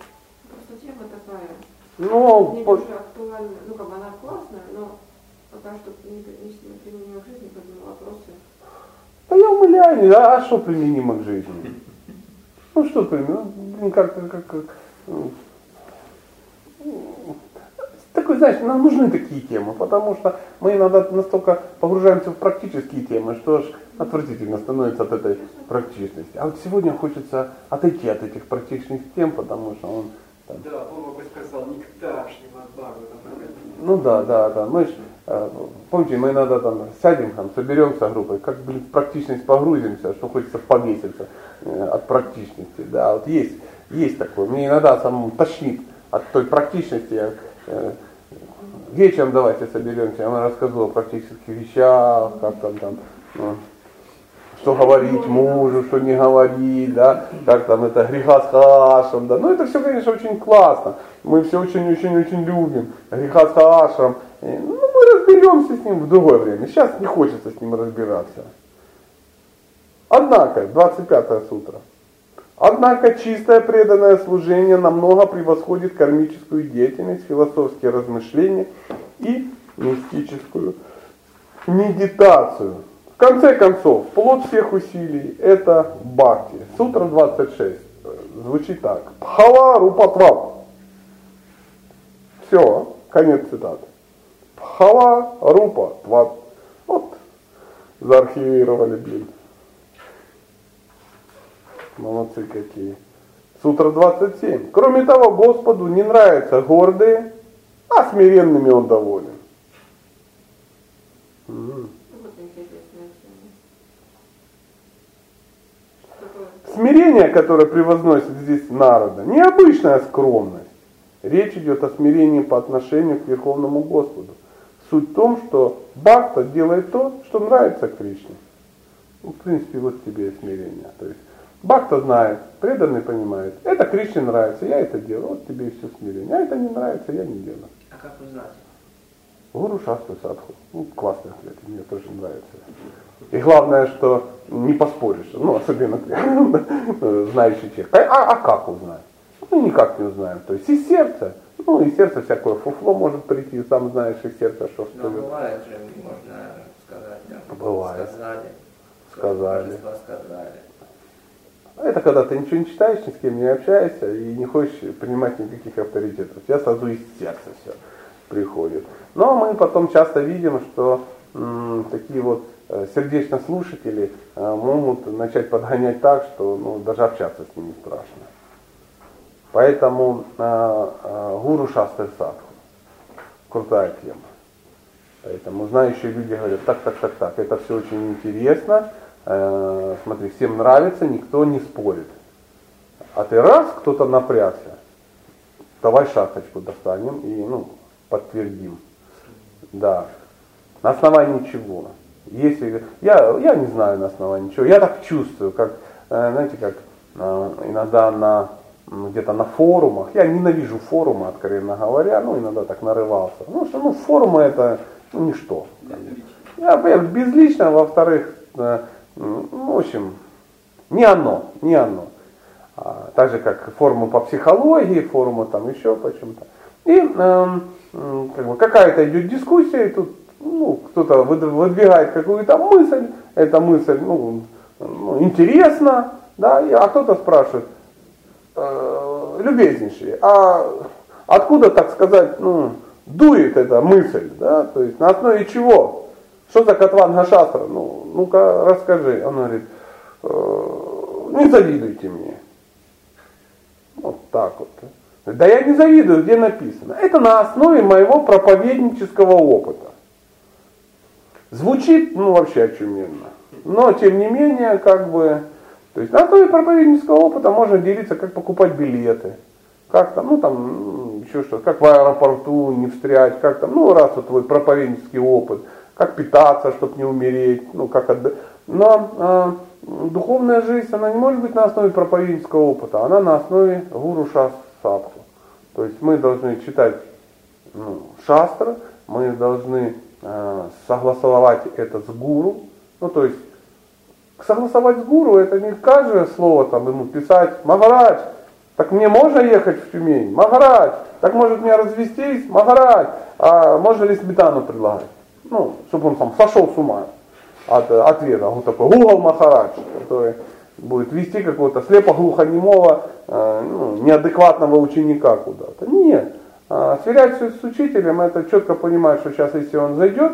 Speaker 4: Просто тема такая.
Speaker 1: Ну,
Speaker 4: не
Speaker 1: по...
Speaker 4: актуальна. Ну, как бы она классная, но пока что не, не, не применимо к жизни, поэтому вопросы.
Speaker 1: Да я умоляю, а, а что применимо к жизни? Ну что применимо? Ну, как, как, как, ну, такой, знаешь, нам нужны такие темы, потому что мы иногда настолько погружаемся в практические темы, что аж отвратительно становится от этой практичности. А вот сегодня хочется отойти от этих практичных тем, потому что он...
Speaker 2: Там... Да, Бог бы сказал, нектаршнего Бхагавата.
Speaker 1: Ну да, да, да. Мы помните, мы иногда там сядем, там, соберемся группой, как блин, в практичность погрузимся, что хочется повеситься э, от практичности. Да, вот есть, есть такое. Мне иногда самому тошнит от той практичности. Я, э, вечером давайте соберемся, я вам рассказывал о практических вещах, как там, там ну, что говорить мужу, что не говорить, да, как там это греха с хашем, да. Ну это все, конечно, очень классно. Мы все очень-очень-очень любим. Греха с хашем. Ну, разберемся с ним в другое время. Сейчас не хочется с ним разбираться. Однако, 25 сутра. Однако чистое преданное служение намного превосходит кармическую деятельность, философские размышления и мистическую медитацию. В конце концов, плод всех усилий – это бхакти. Сутра 26 звучит так. Пхала рупатват. Все, конец цитаты. Пхала рупа тват. Вот, заархивировали, блин. Молодцы какие. Сутра 27. Кроме того, Господу не нравятся гордые, а смиренными он доволен. Смирение, которое превозносит здесь народа, необычная скромность. Речь идет о смирении по отношению к Верховному Господу. Суть в том, что Бхакта делает то, что нравится Кришне. Ну, в принципе, вот тебе и смирение. То есть Бхакта знает, преданный понимает, это Кришне нравится, я это делаю, вот тебе и все смирение. А это не нравится, я не делаю.
Speaker 3: А как узнать?
Speaker 1: Гуру Шастру Садху. Ну, классный ответ, мне тоже нравится. И главное, что не поспоришь, ну, особенно знающий человек. А, а как узнать? Ну, никак не узнаем. То есть из сердца, ну, из сердца всякое фуфло может прийти, сам знаешь из сердца, что
Speaker 3: Но
Speaker 1: что
Speaker 3: бывает же, можно сказать, да.
Speaker 1: Бывает.
Speaker 3: Сказали.
Speaker 1: Сказали.
Speaker 3: Сказали.
Speaker 1: Это когда ты ничего не читаешь, ни с кем не общаешься и не хочешь принимать никаких авторитетов. Тебя сразу из сердца все приходит. Но мы потом часто видим, что м, такие вот э, сердечнослушатели э, могут начать подгонять так, что ну, даже общаться с ними страшно. Поэтому э, э, гуру шастры садху. Крутая тема. Поэтому знающие люди говорят, так, так, так, так, это все очень интересно, э, смотри, всем нравится, никто не спорит. А ты раз, кто-то напрягся, давай шахточку достанем и ну, подтвердим. Да. На основании чего? Если, я, я не знаю на основании чего, я так чувствую, как, э, знаете, как э, иногда на где-то на форумах, я ненавижу форумы, откровенно говоря, ну иногда так нарывался. Ну что, ну форумы это ну, ничто. Я, во-первых, безлично, во-вторых, э, ну, в общем, не оно, не оно. А, так же, как форумы по психологии, форумы там еще почему-то. И м, как бы, какая-то идет дискуссия, и тут ну, кто-то выд- выдвигает какую-то мысль, эта мысль ну, ну, интересна, да, и, а кто-то спрашивает, э, любезнейший, а откуда, так сказать, ну, дует эта мысль, да, то есть на основе чего? Что за Катванга Шастра? Ну, ну-ка расскажи. Он говорит, «Э, не завидуйте мне. Вот так вот. Да я не завидую, где написано. Это на основе моего проповеднического опыта. Звучит, ну, вообще очуменно. Но, тем не менее, как бы, то есть на основе проповеднического опыта можно делиться, как покупать билеты, как там, ну, там, еще что, как в аэропорту не встрять, как там, ну, раз вот твой проповеднический опыт, как питаться, чтобы не умереть, ну, как отдых. Но э, духовная жизнь, она не может быть на основе проповеднического опыта, она на основе гуру шас садху. То есть мы должны читать ну, шастры, мы должны э, согласовать это с гуру. Ну, то есть согласовать с гуру, это не каждое слово там ему писать, Махарадж, так мне можно ехать в Тюмень? Махарадж, так может мне развестись? Махарадж, а можно ли сметану предлагать? Ну, чтобы он там сошел с ума от э, ответа. Он такой, Гугл Махарадж, который будет вести какого-то слепо-глухонемого, э, ну, неадекватного ученика куда-то. Нет. А сверяться с учителем, это четко понимать, что сейчас, если он зайдет,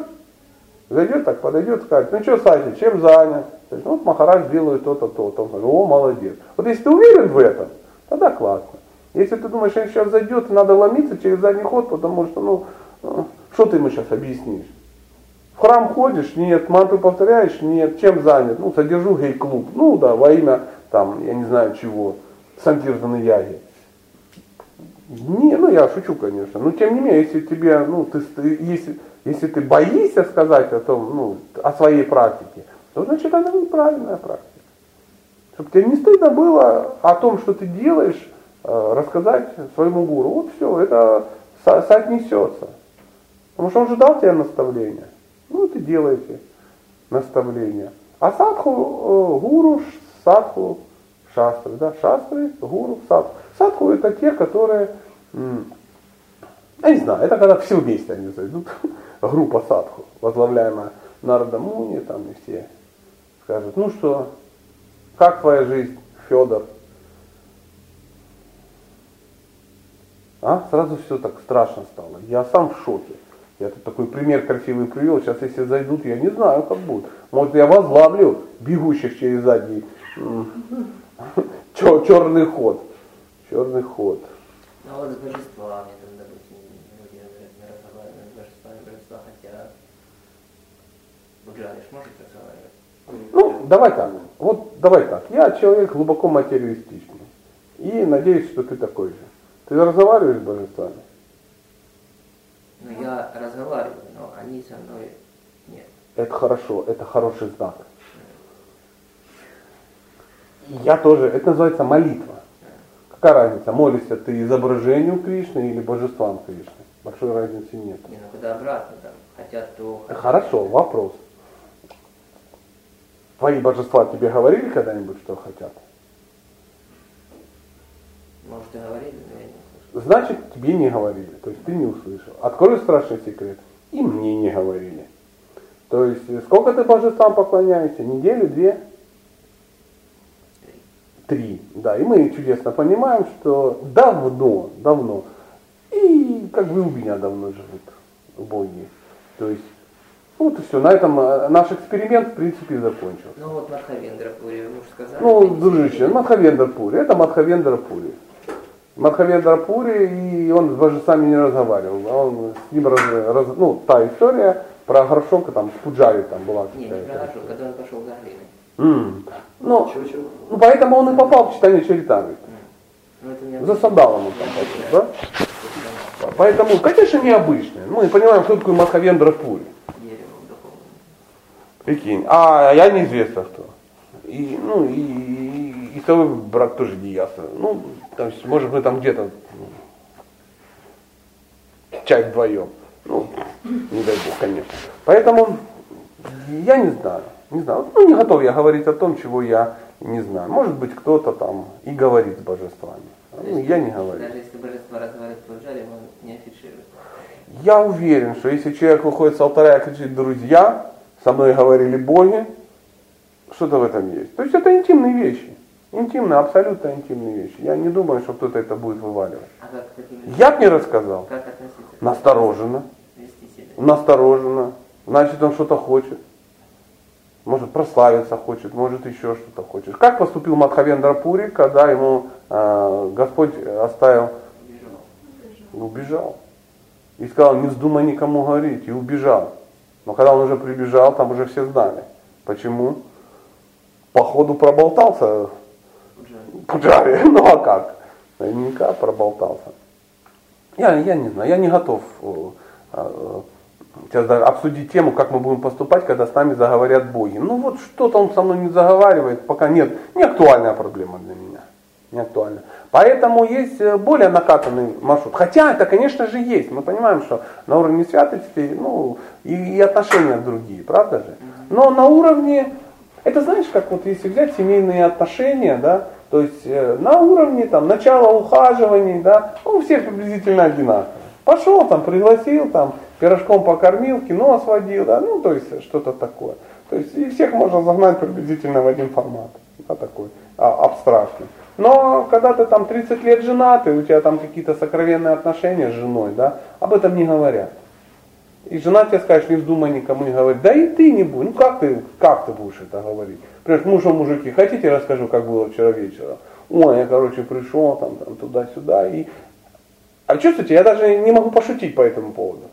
Speaker 1: зайдет так, подойдет, скажет, ну что, Сати, чем занят? То есть, вот Махарадж делает то-то, то-то. Он говорит, о, молодец. Вот если ты уверен в этом, тогда классно. Если ты думаешь, что он сейчас зайдет, надо ломиться через задний ход, потому что, ну, ну, что ты ему сейчас объяснишь? В храм ходишь? Нет. Мантру повторяешь? Нет. Чем занят? Ну, содержу гей-клуб. Ну, да, во имя, там, я не знаю чего, Сантирзаны Яги. Не, ну я шучу, конечно. Но тем не менее, если тебе, ну, ты- если, если ты боишься сказать о том, ну, о своей практике, то значит это неправильная практика. Чтобы тебе не стыдно было о том, что ты делаешь, э, рассказать своему гуру. Вот все, это со- соотнесется. Потому что он же дал тебе наставление. Ну, ты делаете наставление. А садху, э, гуру, садху, шастры, да, шастры, гуру, садху. Садху это те, которые, я не знаю, это когда все вместе они зайдут, группа садху, возглавляемая Нарада Муни, там и все скажут, ну что, как твоя жизнь, Федор? А? Сразу все так страшно стало. Я сам в шоке. Я тут такой пример красивый привел. Сейчас если зайдут, я не знаю, как будет. Может, я возглавлю бегущих через задний черный ход. Черный ход.
Speaker 3: Ну вот с божествами, там, допустим, люди божествами, божества хотят. Буджариш может разговаривать?
Speaker 1: Ну, давай так. Вот давай так. Я человек глубоко материалистичный. И надеюсь, что ты такой же. Ты разговариваешь с божествами?
Speaker 3: Ну я разговариваю, но они со мной нет.
Speaker 1: Это хорошо, это хороший знак. Я тоже, это называется молитва. Какая разница, молишься ты изображению Кришны или божествам Кришны? Большой разницы нет.
Speaker 3: Не, ну когда обратно там, хотят то...
Speaker 1: Хорошо, вопрос. Твои божества тебе говорили когда-нибудь, что хотят?
Speaker 3: Может и говорили, но я не услышал.
Speaker 1: Значит, тебе не говорили, то есть ты не услышал. Открою страшный секрет. И мне не говорили. То есть, сколько ты божествам поклоняешься? Неделю, две? Три. Да, и мы чудесно понимаем, что давно, давно, и как бы у меня давно живут боги. То есть, вот и все. На этом э, наш эксперимент, в принципе, закончился.
Speaker 3: Ну вот Мадхавендра Пури, вы уже сказали.
Speaker 1: Ну, дружище, Мадхавендра Пури. Это Мадхавендра Пури. Мадхавендра Пури, и он с божествами не разговаривал. а Он с ним раз, раз- ну, та история про горшок, там, с Пуджари там была
Speaker 3: Не, не
Speaker 1: какая-то.
Speaker 3: проношу, когда он пошел за глиной.
Speaker 1: М. Ну,
Speaker 2: Чего-чего?
Speaker 1: ну, поэтому он и попал в читание Чаритамрит.
Speaker 3: Ну это не
Speaker 1: За сандалом он там пошел, да? Поэтому, конечно, необычное. Мы понимаем, что такое Мадхавендра Пури. Прикинь. А я неизвестно кто. И, ну, и, и, и второй брак тоже не ясно. Ну, то есть, может, мы там где-то ну, чай вдвоем. Ну, не дай бог, конечно. Поэтому я не знаю. Не знаю. Ну, не готов я говорить о том, чего я не знаю. Может быть, кто-то там и говорит с божествами. Ну, я не говорю.
Speaker 3: Даже если божество разговаривает в он не афиширует.
Speaker 1: Я уверен, что если человек выходит с алтаря и кричит «друзья», со мной говорили боги, что-то в этом есть. То есть это интимные вещи. Интимные, абсолютно интимные вещи. Я не думаю, что кто-то это будет вываливать.
Speaker 3: А как
Speaker 1: Я бы не рассказал.
Speaker 3: Как относиться?
Speaker 1: Настороженно. Настороженно. Значит, он что-то хочет. Может, прославиться хочет, может, еще что-то хочет. Как поступил Мадхавендра Пури, когда ему э, Господь оставил,
Speaker 3: Убежал.
Speaker 1: убежал. И сказал, не вздумай никому говорить, и убежал. Но когда он уже прибежал, там уже все знали. Почему? Походу проболтался. Пуджари. Ну а как? Наверняка проболтался. Я, я не знаю, я не готов э, э, сейчас обсудить тему, как мы будем поступать, когда с нами заговорят боги. Ну вот что-то он со мной не заговаривает, пока нет. Не актуальная проблема для меня. Не актуальна. Поэтому есть э, более накатанный маршрут. Хотя это, конечно же, есть. Мы понимаем, что на уровне святости, ну, и, и отношения другие, правда же? Но на уровне, это знаешь, как вот если взять семейные отношения, да, то есть э, на уровне там начала ухаживаний, да, ну, у всех приблизительно одинаково. Пошел там, пригласил там, пирожком покормил, кино сводил, да, ну, то есть что-то такое. То есть и всех можно загнать приблизительно в один формат, да, такой, а, абстрактный. Но когда ты там 30 лет женат, и у тебя там какие-то сокровенные отношения с женой, да, об этом не говорят. И жена тебе скажет, не вздумай никому не говорить. Да и ты не будешь. Ну как ты, как ты будешь это говорить? Например, мужу мужики, хотите расскажу, как было вчера вечером? Ой, я, короче, пришел там, там туда-сюда и... А чувствуете, я даже не могу пошутить по этому поводу.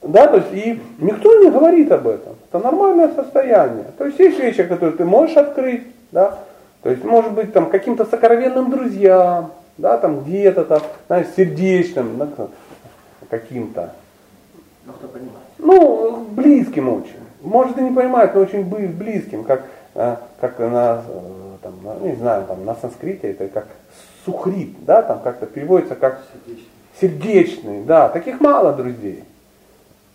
Speaker 1: Да, то есть и никто не говорит об этом. Это нормальное состояние. То есть есть вещи, которые ты можешь открыть, да, то есть может быть там каким-то сокровенным друзьям, да, там где-то там, знаешь, сердечным, да, каким-то.
Speaker 3: Ну, кто понимает.
Speaker 1: Ну, близким очень. Может и не понимает, но очень близким, как, э, как на, э, там, на- не знаю, там, на санскрите это как сухрит, да, там как-то переводится как сердечный, да, таких мало друзей.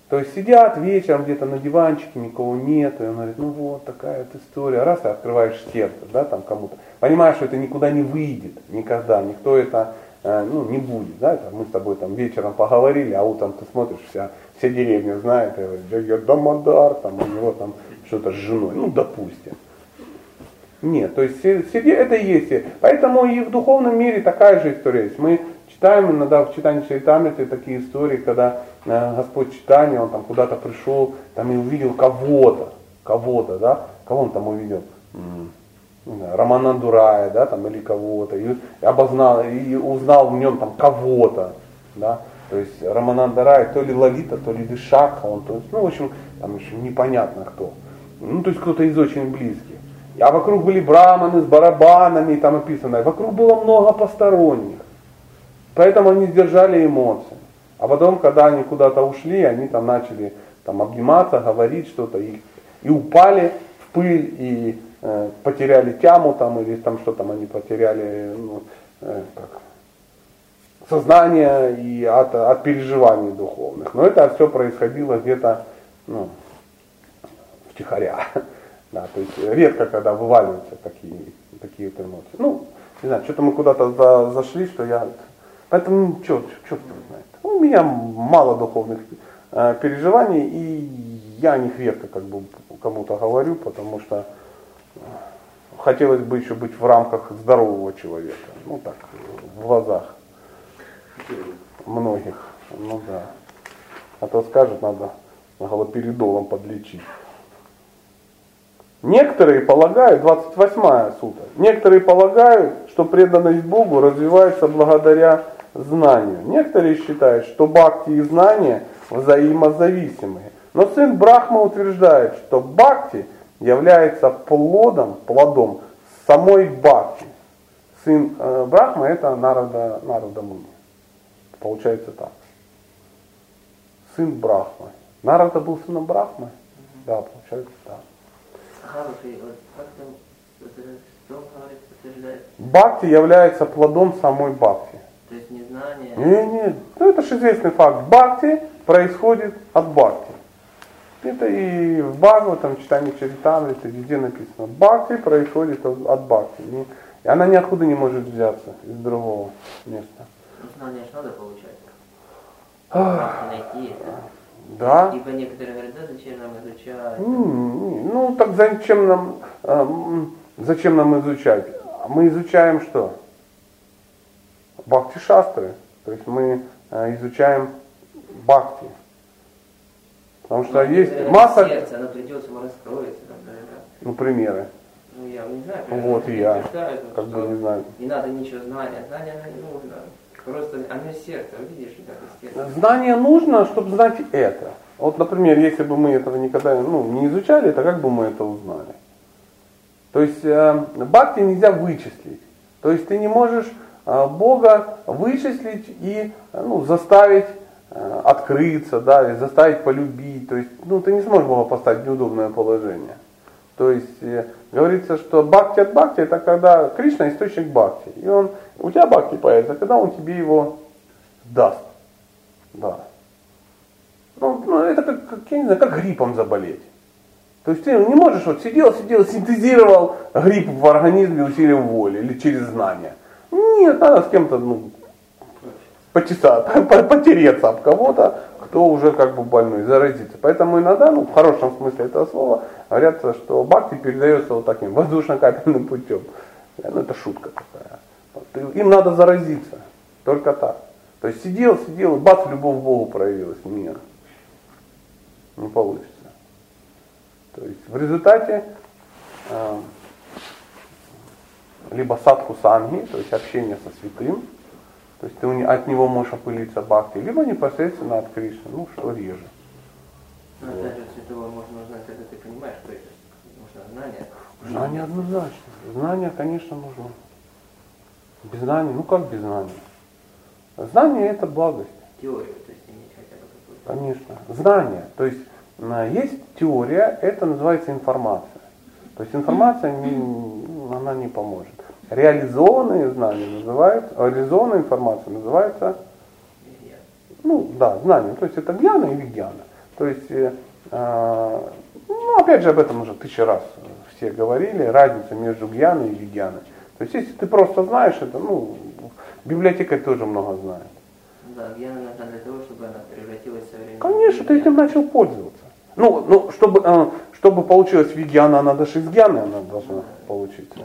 Speaker 1: То есть сидят вечером где-то на диванчике, никого нету, и он говорит, ну вот такая вот история, раз ты открываешь сердце, да, там кому-то, понимаешь, что это никуда не выйдет, никогда, никто это, э, ну, не будет, да, это мы с тобой там вечером поговорили, а утром ты смотришь, вся, вся деревня знает, и говорит, «Да я Дамодар, там у него там что-то с женой, ну, допустим. Нет, то есть се- себе это есть. Поэтому и в духовном мире такая же история есть. Мы читаем иногда в читании Чайтамриты такие истории, когда э, Господь читания, он там куда-то пришел, там и увидел кого-то, кого-то, да, кого он там увидел? Знаю, Романа Дурая, да, там, или кого-то, и обознал, и узнал в нем там кого-то, да, то есть Романанда Рай, то ли Лолита, то ли Вишакха, он, то есть, ну, в общем, там еще непонятно кто. Ну, то есть кто-то из очень близких. А вокруг были браманы с барабанами, там написано, и вокруг было много посторонних. Поэтому они сдержали эмоции. А потом, когда они куда-то ушли, они там начали там, обниматься, говорить что-то, и, и упали в пыль, и э, потеряли тяму там, или там что там они потеряли, ну, э, как, сознание и от, от переживаний духовных. Но это все происходило где-то ну, втихаря. Да, то есть редко, когда вываливаются такие, такие вот эмоции. Ну, не знаю, что-то мы куда-то за- зашли, что я... Поэтому, черт, черт его знает. У меня мало духовных э, переживаний, и я о них редко как бы кому-то говорю, потому что э, хотелось бы еще быть в рамках здорового человека. Ну так, в глазах многих. Ну да. А то скажет, надо галоперидолом подлечить. Некоторые полагают, 28 сута, некоторые полагают, что преданность Богу развивается благодаря знанию. Некоторые считают, что бхакти и знания взаимозависимые. Но сын Брахма утверждает, что бхакти является плодом, плодом самой бхакти. Сын э, Брахма это Нарада, Нарада Муни. Получается так. Сын Брахмы. Нарада был сыном Брахмы? Да, получается так.
Speaker 3: Говорит, утверждает?
Speaker 1: Бхакти является плодом самой Бхакти.
Speaker 3: То есть незнание.
Speaker 1: Нет, нет, ну это же известный факт. Бхакти происходит от Бхакти. Это и в Бхагаватам, читании Чаритамриты, везде написано. Бхакти происходит от, от Бхакти. Не- И она ниоткуда не может взяться из другого места.
Speaker 3: Ну, знание же надо получать. Как найти это.
Speaker 1: Да?
Speaker 3: Ибо некоторые говорят, да, зачем нам изучать?
Speaker 1: Ну, так зачем нам, эм, зачем нам изучать? Мы изучаем что? Бхакти шастры. То есть мы э, изучаем бхакти. Потому что
Speaker 3: Ну,
Speaker 1: есть
Speaker 3: наверное,
Speaker 1: масса,
Speaker 3: Сердце, оно придет, само раскроется. Там, наверное.
Speaker 1: ну, примеры.
Speaker 3: Ну, я не знаю.
Speaker 1: Вот и я. Как бы не знаю.
Speaker 3: Не надо ничего знать, а знание оно не нужно. Просто оно из сердца, видишь, как из сердца.
Speaker 1: Знание нужно, чтобы знать это. Вот, например, если бы мы этого никогда ну, не изучали, то как бы мы это узнали? То есть э, бхакти нельзя вычислить. То есть ты не можешь Бога вычислить и э, ну, заставить э, открыться, да, или заставить полюбить. То есть ну, ты не сможешь Бога поставить в неудобное положение. То есть э, говорится, что бхакти от бхакти это когда Кришна источник бхакти. И он, у тебя бхакти появится, когда он тебе его даст. Да. Ну, ну, это как, как, я не знаю, как гриппом заболеть. То есть ты не можешь вот сидел, сидел, синтезировал грипп в организме усилием воли или через знания. Нет, надо с кем-то ну, почесаться, по- потереться об кого-то, кто уже как бы больной, заразиться. Поэтому иногда, ну, в хорошем смысле этого слова, говорят, что бакти передается вот таким воздушно-капельным путем. Ну, это шутка такая. Им надо заразиться. Только так. То есть сидел, сидел, и бац, любовь к Богу проявилась. Нет. Не получится. То есть в результате э, либо садху санги, то есть общение со святым, то есть ты от него можешь опылиться бхакти, либо непосредственно от Кришны, ну что реже.
Speaker 3: Но опять же, святого можно узнать, когда ты понимаешь, что это. Нужно знание.
Speaker 1: Знание однозначно. Знание, конечно, нужно. Без знания, ну как без знания? Знание это благость.
Speaker 3: Теорию, то есть иметь хотя бы какую-то.
Speaker 1: Конечно. Знание. То есть э, есть теория, это называется информация. То есть информация не, она не поможет. Реализованные знания называют, реализованная информация называется, ну да, знание. То есть это гьяна и вигьяна. То есть, э, э, ну опять же об этом уже тысячу раз все говорили, разница между гьяной и вигьяной. То есть если ты просто знаешь это, ну, библиотека тоже много знает.
Speaker 3: Да, гьяна нужна для того, чтобы она превратилась в современную.
Speaker 1: Конечно, ты этим начал пользоваться. Ну, ну чтобы, э, чтобы получилась вигьяна, надо же из гьяны она должна получиться.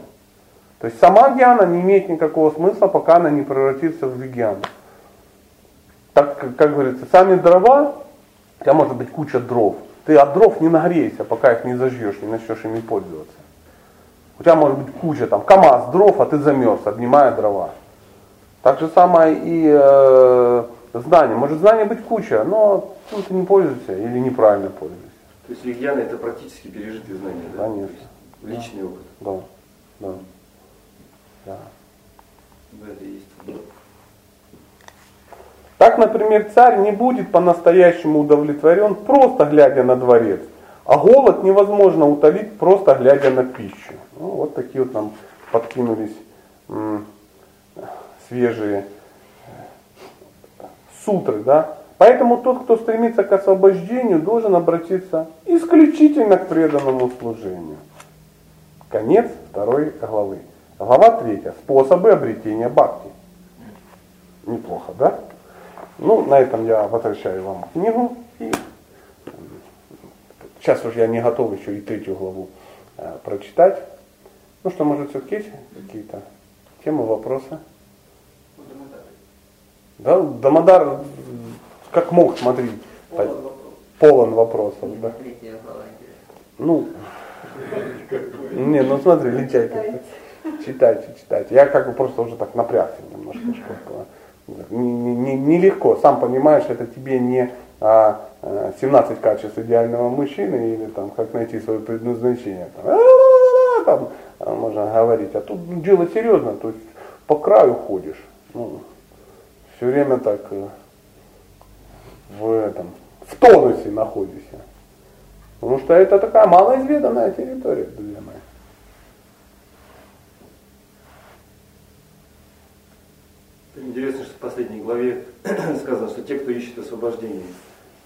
Speaker 1: То есть сама гьяна не имеет никакого смысла, пока она не превратится в вигьяну. Так, как, как говорится, сами дрова, у тебя может быть куча дров. Ты от дров не нагреешься, пока их не зажжешь, не начнешь ими пользоваться. У тебя может быть куча, там, КАМАЗ дров, а ты замерз, обнимая дрова. Так же самое и э, знание. Может знание быть куча, но ну, ты не пользуешься или неправильно пользуешься.
Speaker 2: То есть вегьяна это практически пережитые знания, да?
Speaker 1: Конечно.
Speaker 2: Личный опыт.
Speaker 1: Да, да. да.
Speaker 2: Да, это есть.
Speaker 1: Так, например, царь не будет по-настоящему удовлетворен, просто глядя на дворец. А голод невозможно утолить, просто глядя на пищу. Ну, вот такие вот нам подкинулись свежие сутры, да. Поэтому тот, кто стремится к освобождению, должен обратиться исключительно к преданному служению. Конец второй главы. Глава третья. Способы обретения бхакти. Неплохо, да? Ну, на этом я возвращаю вам книгу. И сейчас уже я не готов еще и третью главу э, прочитать. Ну что, может, все-таки есть какие-то темы, вопросы? Да, Дамодар как мог, смотри, полон вопросов. Да. Ну, не, ну смотри, лентяй как Читайте, читайте. Я как бы просто уже так напрягся немножко. Чтобы, не, не, нелегко, сам понимаешь, это тебе не а, 17 качеств идеального мужчины или там как найти свое предназначение. Там, там а, можно говорить. А тут дело серьезно, то есть по краю ходишь. Ну, все время так э, в этом, в тонусе находишься. Потому что это такая малоизведанная территория, друзья мои.
Speaker 2: Интересно, что в последней главе сказано, что те, кто ищет освобождение,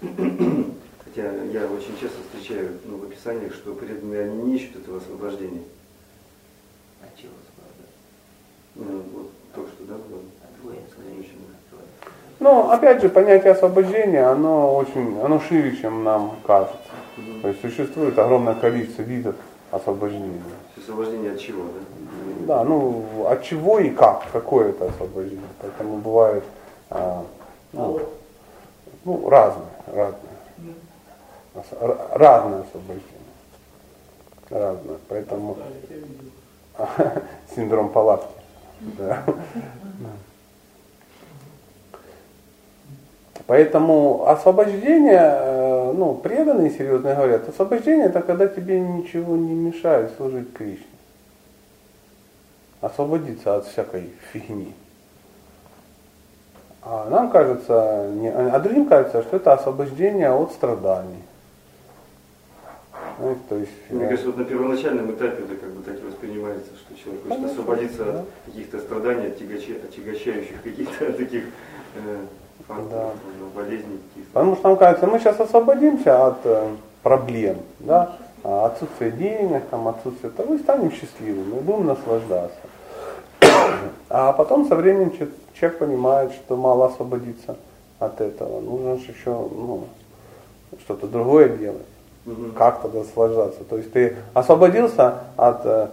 Speaker 2: хотя я очень часто встречаю ну, в описаниях, что преданные они не ищут этого освобождения.
Speaker 3: От чего освобождаться?
Speaker 2: Ну, вот только что, да, было?
Speaker 3: От воинского
Speaker 2: Очень.
Speaker 1: Но опять же, понятие освобождения, оно очень, оно шире, чем нам кажется. То есть существует огромное количество видов освобождения.
Speaker 2: Освобождение от чего, да?
Speaker 1: Да, ну от чего и как, какое это освобождение. Поэтому бывает а, ну, ну, разные, разные. Ос- р- Разное освобождение. Разное. Поэтому синдром палатки. Да. Поэтому освобождение, э, ну, преданные серьезно говорят, освобождение это когда тебе ничего не мешает служить Кришне. Освободиться от всякой фигни. А нам кажется, не- а другим кажется, что это освобождение от страданий. Знаете, то есть,
Speaker 2: Мне
Speaker 1: э,
Speaker 2: кажется, вот на первоначальном этапе это как бы так и воспринимается, что человек хочет
Speaker 1: Конечно,
Speaker 2: освободиться
Speaker 1: да.
Speaker 2: от каких-то страданий, от тягача- отягощающих каких-то таких э, факторов, ну, каких-то.
Speaker 1: Потому что нам кажется, мы сейчас освободимся от э, проблем, да, отсутствия денег, там, отсутствия того, и станем счастливыми, и будем наслаждаться. А потом со временем че- человек понимает, что мало освободиться от этого. Нужно же еще ну, что-то другое делать.
Speaker 2: Мгм.
Speaker 1: Как тогда наслаждаться? То есть ты освободился от, э,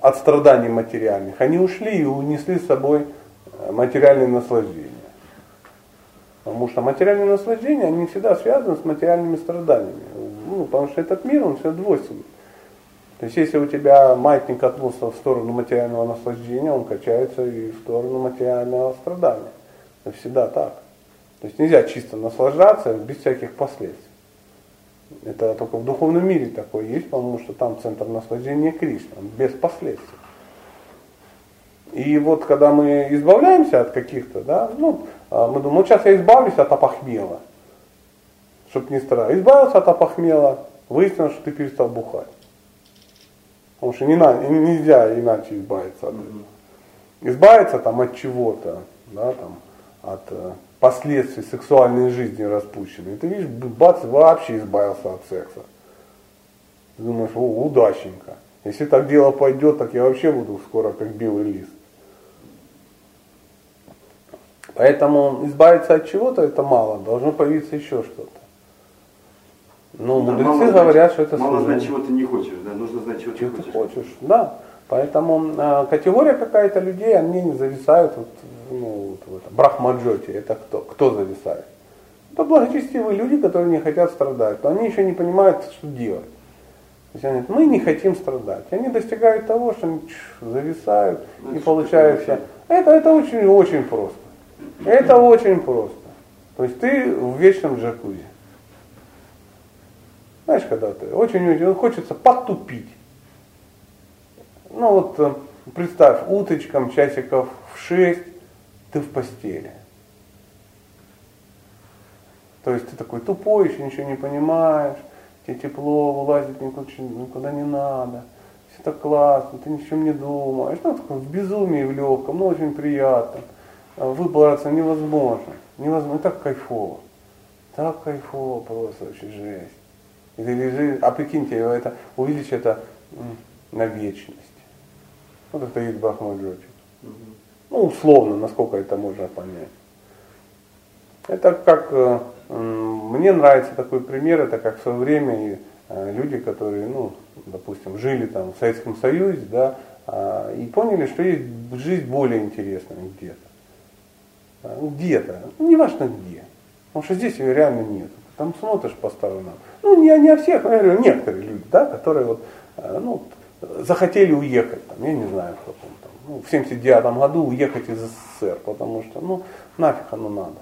Speaker 1: от страданий материальных. Они ушли и унесли с собой э, материальные наслаждения. Потому что материальные наслаждения, они всегда связаны с материальными страданиями. Ну, потому что этот мир, он все двойственный. То есть если у тебя маятник катнулся в сторону материального наслаждения, он качается и в сторону материального страдания. Это всегда так. То есть нельзя чисто наслаждаться без всяких последствий. Это только в духовном мире такое есть, потому что там центр наслаждения Кришна, без последствий. И вот когда мы избавляемся от каких-то, да, ну, мы думаем, вот сейчас я избавлюсь от опохмела. чтобы не страдать. Избавился от опохмела, выяснилось, что ты перестал бухать. Потому что не на, нельзя иначе избавиться от этого. Избавиться там от чего-то, да, там, от э, последствий сексуальной жизни распущенной. Ты видишь, бац, вообще избавился от секса. Ты думаешь, о, удаченько. Если так дело пойдет, так я вообще буду скоро как белый лист. Поэтому избавиться от чего-то это мало, должно появиться еще что-то. Но да, мудрецы говорят, что это
Speaker 2: Мало знать, чего ты не хочешь, да? Нужно знать, чего, чего ты хочешь.
Speaker 1: хочешь. Да. Поэтому э, категория какая-то людей, они не зависают вот, ну, вот в этом брахмаджоте. Это кто? Кто зависает? Это благочестивые люди, которые не хотят страдать. Но они еще не понимают, что делать. То есть они говорят, мы не хотим страдать. И они достигают того, что они зависают ну, и получают все. Это, это очень-очень просто. Это очень просто. То есть ты в вечном джакузи. Знаешь, когда ты очень-очень хочется потупить. Ну вот э, представь, уточкам часиков в 6 ты в постели. То есть ты такой тупой, еще ничего не понимаешь, тебе тепло, вылазить никуда, никуда не надо, все так классно, ты ни о чем не думаешь. Ну, такой в безумии, в легком, ну очень приятно. Выбраться невозможно. Невозможно, так кайфово. Так кайфово просто, вообще жесть. И ты лежишь, а прикиньте, это, увидишь это на вечность. Вот это есть Брахмаджоти. Ну, условно, насколько это можно понять. Это как, э, мне нравится такой пример, это как в свое время э, люди, которые, ну, допустим, жили там в Советском Союзе, да, а, и поняли, что есть жизнь более интересная где-то. А, где-то, ну, неважно где. Потому что здесь ее реально нет. Там смотришь по сторонам. Ну, не, не о всех, но я говорю, некоторые люди, да, которые вот, э, ну, захотели уехать, там, я не знаю, в каком там, ну, в 79 году уехать из СССР, потому что, ну, нафиг оно надо.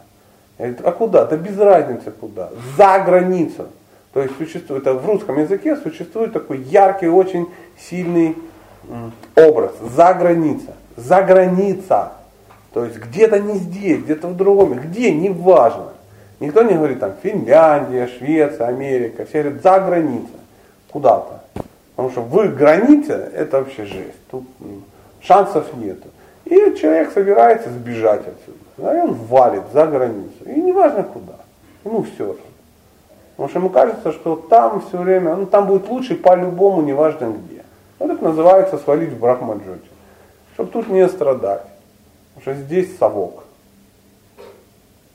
Speaker 1: Я говорю, а куда? Да без разницы куда. За границу. То есть существует, в русском языке существует такой яркий, очень сильный образ. За граница. За граница. То есть где-то не здесь, где-то в другом. Где, неважно. Никто не говорит там Финляндия, Швеция, Америка. Все говорят за граница. Куда-то. Потому что в границе это вообще жесть. Тут шансов нету. И человек собирается сбежать отсюда. Да, и он валит за границу. И неважно куда. Ему все же. Потому что ему кажется, что там все время, ну там будет лучше по-любому, неважно где. Вот это называется свалить в Брахмаджоте. Чтобы тут не страдать. Что здесь совок.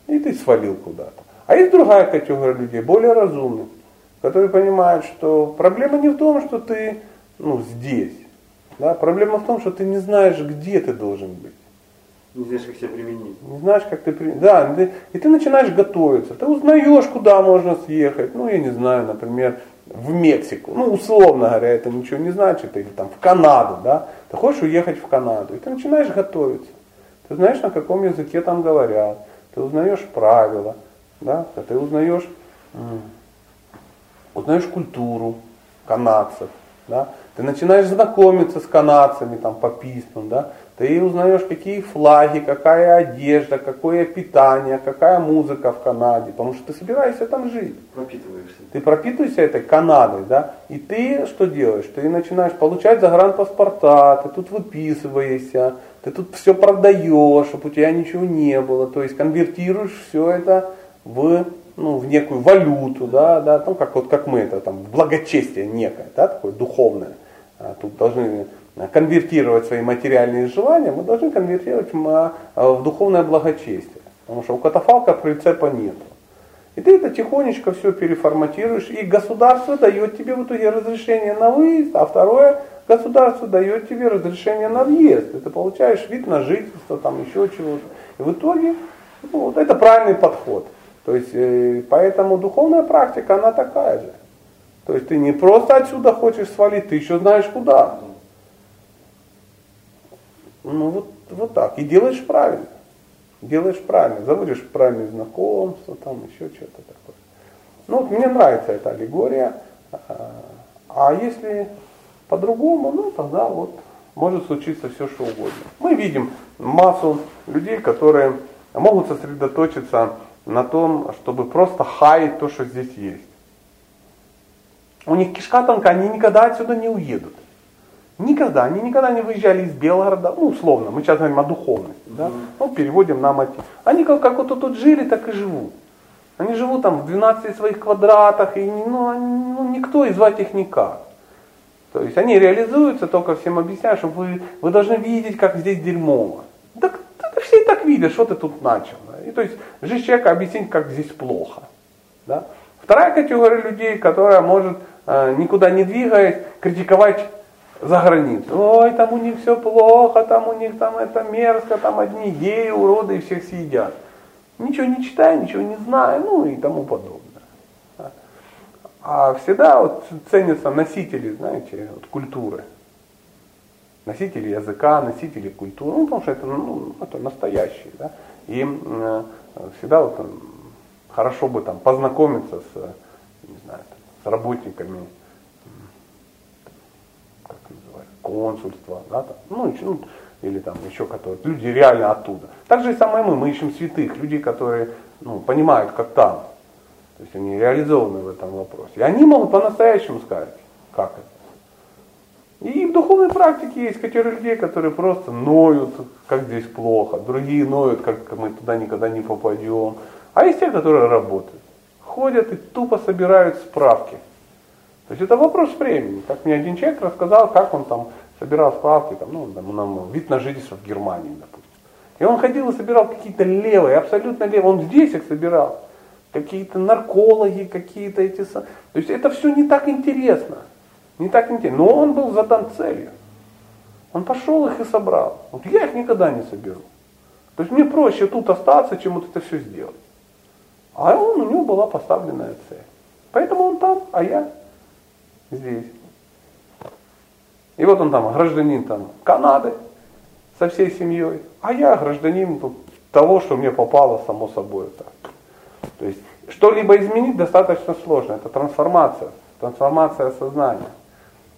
Speaker 1: И ты свалил куда-то. А есть другая категория людей, более разумных который понимает, что проблема не в том, что ты ну, здесь. Да? Проблема в том, что ты не знаешь, где ты должен быть.
Speaker 2: Не знаешь, как себя применить.
Speaker 1: Не знаешь, как ты применить. Да, ты, и ты начинаешь готовиться. Ты узнаешь, куда можно съехать. Ну, я не знаю, например, в Мексику. Ну, условно говоря, это ничего не значит. Или там в Канаду, да. Ты хочешь уехать в Канаду. И ты начинаешь готовиться. Ты знаешь, на каком языке там говорят. Ты узнаешь правила. Да? Ты узнаешь узнаешь культуру канадцев, да, ты начинаешь знакомиться с канадцами там по письмам, да, ты узнаешь, какие флаги, какая одежда, какое питание, какая музыка в Канаде, потому что ты собираешься там жить.
Speaker 2: Пропитываешься.
Speaker 1: Ты пропитываешься этой Канадой, да, и ты что делаешь? Ты начинаешь получать загранпаспорта, ты тут выписываешься, ты тут все продаешь, чтобы у тебя ничего не было, то есть конвертируешь все это в ну, в некую валюту, да, да, там как, вот, как мы это, там, благочестие некое, да, такое духовное. А, тут должны конвертировать свои материальные желания, мы должны конвертировать а, в духовное благочестие. Потому что у катафалка прицепа нет. И ты это тихонечко все переформатируешь, и государство дает тебе в итоге разрешение на выезд, а второе, государство дает тебе разрешение на въезд. И ты получаешь вид на жительство, там еще чего-то. И в итоге, ну, вот это правильный подход. То есть, э, поэтому духовная практика, она такая же. То есть ты не просто отсюда хочешь свалить, ты еще знаешь куда. Ну вот, вот так. И делаешь правильно. Делаешь правильно. Заводишь правильные знакомства, там еще что-то такое. Ну вот мне нравится эта аллегория. А, а если по-другому, ну тогда вот может случиться все, что угодно. Мы видим массу людей, которые могут сосредоточиться на том, чтобы просто хаять то, что здесь есть. У них кишка тонка, они никогда отсюда не уедут. Никогда, они никогда не выезжали из Белгорода, ну условно, мы сейчас говорим о духовности, да, ну переводим на мотив. Они как, как вот тут жили, так и живут. Они живут там в 12 своих квадратах, и ну, ну, никто и звать их никак. То есть они реализуются, только всем объясняют, что вы, вы должны видеть, как здесь дерьмово. Так, так все и так видят, что ты тут начал. Да? И то есть жизнь человека объяснить, как здесь плохо. Да? Вторая категория людей, которая может, э, никуда не двигаясь, критиковать за границу. Ой, там у них все плохо, там у них там это мерзко, там одни геи, уроды и всех съедят. Ничего не читаю, ничего не знаю, ну и тому подобное. А всегда вот ценятся носители, знаете, вот культуры. Носители языка, носители культуры, ну, потому что это, ну, это настоящие. Да? И э, всегда вот, хорошо бы там познакомиться с, не знаю, с работниками как называется, консульства, да, там, ну, ну, или там еще которые, люди реально оттуда. Так же и самое мы, мы ищем святых, людей, которые ну, понимают, как там. То есть они реализованы в этом вопросе. И они могут по-настоящему сказать, как это. И в духовной практике есть категория людей, которые просто ноют, как здесь плохо. Другие ноют, как мы туда никогда не попадем. А есть те, которые работают. Ходят и тупо собирают справки. То есть это вопрос времени. Как мне один человек рассказал, как он там собирал справки, там, ну, там, нам вид на жительство в Германии, допустим. И он ходил и собирал какие-то левые, абсолютно левые. Он здесь их собирал какие-то наркологи, какие-то эти... То есть это все не так интересно. Не так интересно. Но он был задан целью. Он пошел их и собрал. Вот я их никогда не соберу. То есть мне проще тут остаться, чем вот это все сделать. А он, у него была поставленная цель. Поэтому он там, а я здесь. И вот он там, гражданин там Канады со всей семьей, а я гражданин того, что мне попало само собой так. То есть что-либо изменить достаточно сложно. Это трансформация, трансформация сознания.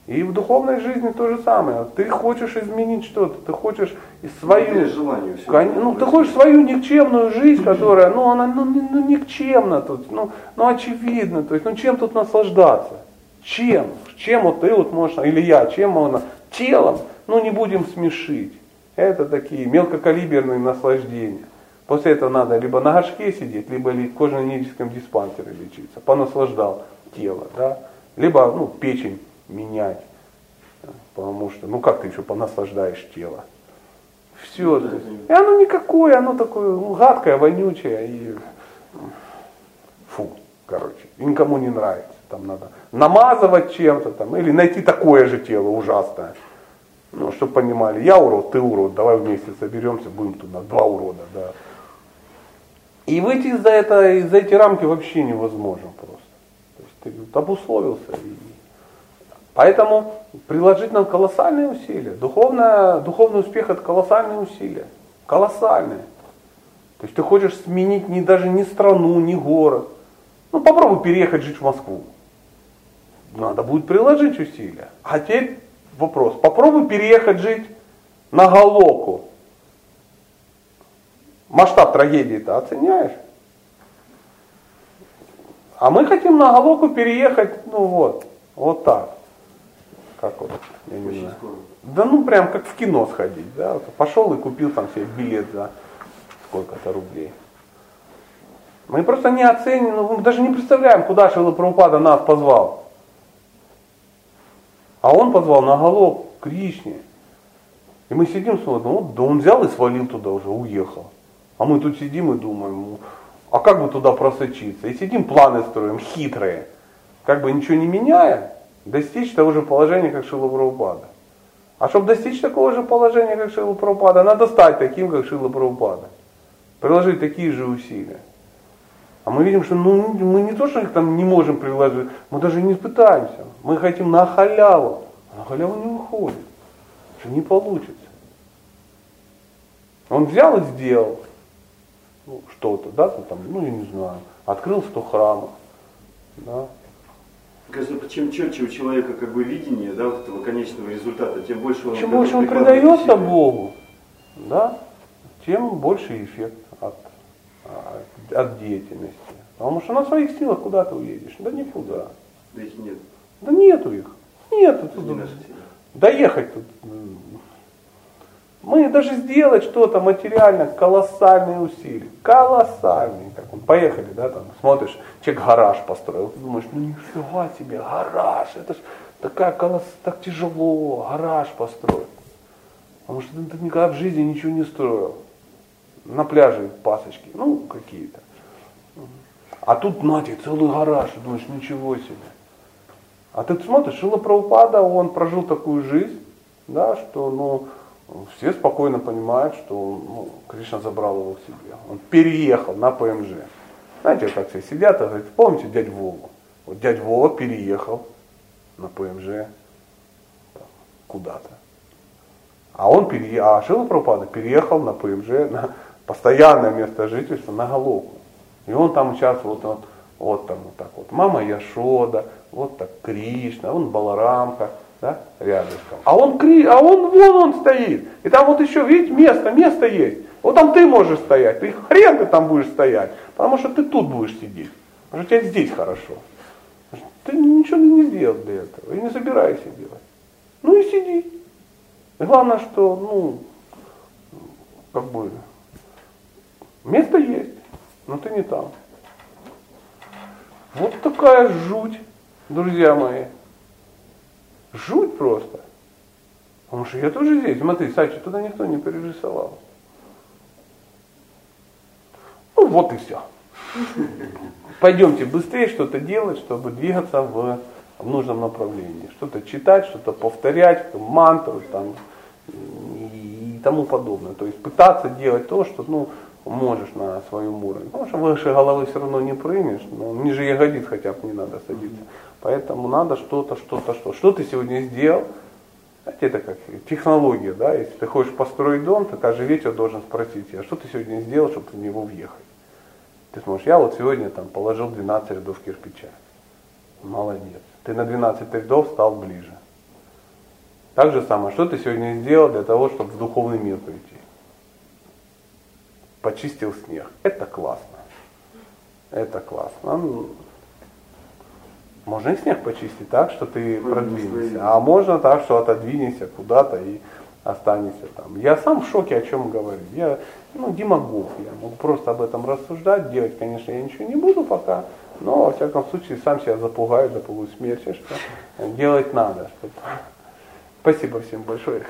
Speaker 1: И в духовной жизни то же самое. Ты хочешь изменить что-то, ты хочешь свою,
Speaker 2: желание,
Speaker 1: ну, ты хочешь свою никчемную жизнь, которая, ну, она, ну, ну, никчемна тут, ну, ну, очевидно, то есть, ну, чем тут наслаждаться? Чем? Чем вот ты вот можешь, или я, чем можно? Телом, ну, не будем смешить. Это такие мелкокалиберные наслаждения. После этого надо либо на горшке сидеть, либо в кожно-венерическом диспансере лечиться. Понаслаждал тело, да? Либо ну, печень менять. Потому что, ну как ты еще понаслаждаешь тело? Все. Да, и оно никакое, оно такое ну, гадкое, вонючее и фу, короче, никому не нравится. Там надо намазывать чем-то там, или найти такое же тело ужасное. Ну, чтобы понимали, я урод, ты урод, давай вместе соберемся, будем туда, два урода, да. И выйти за, это, за эти рамки вообще невозможно просто. То есть ты вот, обусловился. Поэтому приложить нам колоссальные усилия. Духовное, духовный успех это колоссальные усилия. Колоссальные. То есть ты хочешь сменить ни, даже ни страну, ни город. Ну попробуй переехать жить в Москву. Надо будет приложить усилия. А теперь вопрос. Попробуй переехать жить на Галоку масштаб трагедии-то оценяешь? А мы хотим на Галоку переехать, ну вот, вот так. Как вот, я не знаю. Да ну прям как в кино сходить, да. Пошел и купил там себе билет за сколько-то рублей. Мы просто не оценим, ну, мы даже не представляем, куда Шила Прабхупада нас позвал. А он позвал на Галок, к Кришне. И мы сидим, смотрим, вот, да он взял и свалил туда уже, уехал. А мы тут сидим и думаем, а как бы туда просочиться? И сидим, планы строим, хитрые. Как бы ничего не меняя, достичь того же положения, как Шила Прабхупада. А чтобы достичь такого же положения, как Шила Прабхупада, надо стать таким, как Шила Прабхупада. Приложить такие же усилия. А мы видим, что ну, мы не то, что там не можем приложить, мы даже не пытаемся. Мы хотим на халяву. А на халяву не выходит. Что не получится. Он взял и сделал ну, что-то, да, там, ну, я не знаю, открыл 100 храмов, да.
Speaker 2: Кажется, чем четче у человека как бы видение, да, вот этого конечного результата, тем больше он...
Speaker 1: Чем больше он предается Богу, да, тем больше эффект от, а, от, от деятельности. Потому что на своих силах куда ты уедешь? Да никуда.
Speaker 2: Да их нет.
Speaker 1: Да нету их. Нету. Тут,
Speaker 2: не
Speaker 1: доехать тут. Мы даже сделать что-то материально, колоссальные усилия. Колоссальные. Так, вот, поехали, да, там, смотришь, человек гараж построил. Думаешь, ну нифига себе, гараж, это ж такая колосс, так тяжело, гараж построить. Потому что ты, никогда в жизни ничего не строил. На пляже пасочки, ну, какие-то. А тут, на тебе, целый гараж, думаешь, ничего себе. А ты смотришь, Шила Прабхупада, он прожил такую жизнь, да, что ну, все спокойно понимают, что ну, Кришна забрал его к себе. Он переехал на ПМЖ. Знаете, как все сидят и говорят, помните дядь Вову? Вот дядь Вова переехал на ПМЖ куда-то. А он переехал, а Шила Прабхупада переехал на ПМЖ, на постоянное место жительства, на Галоку. И он там сейчас вот, вот, вот там вот так вот. Мама Яшода, вот так Кришна, он Баларамка, да, рядышком. А он, Кри, а он, вон он стоит. И там вот еще, видите, место, место есть. Вот там ты можешь стоять, ты хрен ты там будешь стоять, потому что ты тут будешь сидеть. Потому что тебе здесь хорошо. Ты ничего не сделал для этого и не собираешься делать. Ну и сиди. И главное, что, ну, как бы, место есть, но ты не там. Вот такая жуть, друзья мои. Жуть просто. Потому что я тоже здесь. Смотри, Сачи, туда никто не перерисовал. Ну вот и все. Пойдемте быстрее что-то делать, чтобы двигаться в, в нужном направлении. Что-то читать, что-то повторять, мантру там, и, и тому подобное. То есть пытаться делать то, что ну, можешь на своем уровне. Потому что выше головы все равно не прыгнешь, но ниже ягодиц хотя бы не надо садиться. Поэтому надо что-то, что-то, что. Что ты сегодня сделал? Знаете, это как технология, да, если ты хочешь построить дом, то каждый вечер должен спросить тебя, что ты сегодня сделал, чтобы в него въехать. Ты сможешь, я вот сегодня там положил 12 рядов кирпича. Молодец. Ты на 12 рядов стал ближе. Так же самое, что ты сегодня сделал для того, чтобы в духовный мир прийти? Почистил снег. Это классно. Это классно. Можно и снег почистить так, что ты продвинешься. А можно так, что отодвинешься куда-то и останешься там. Я сам в шоке о чем говорю. Я ну, демагог. Я могу просто об этом рассуждать. Делать, конечно, я ничего не буду пока. Но, во всяком случае, сам себя запугаю до полусмерти, что делать надо. Что... Спасибо всем большое.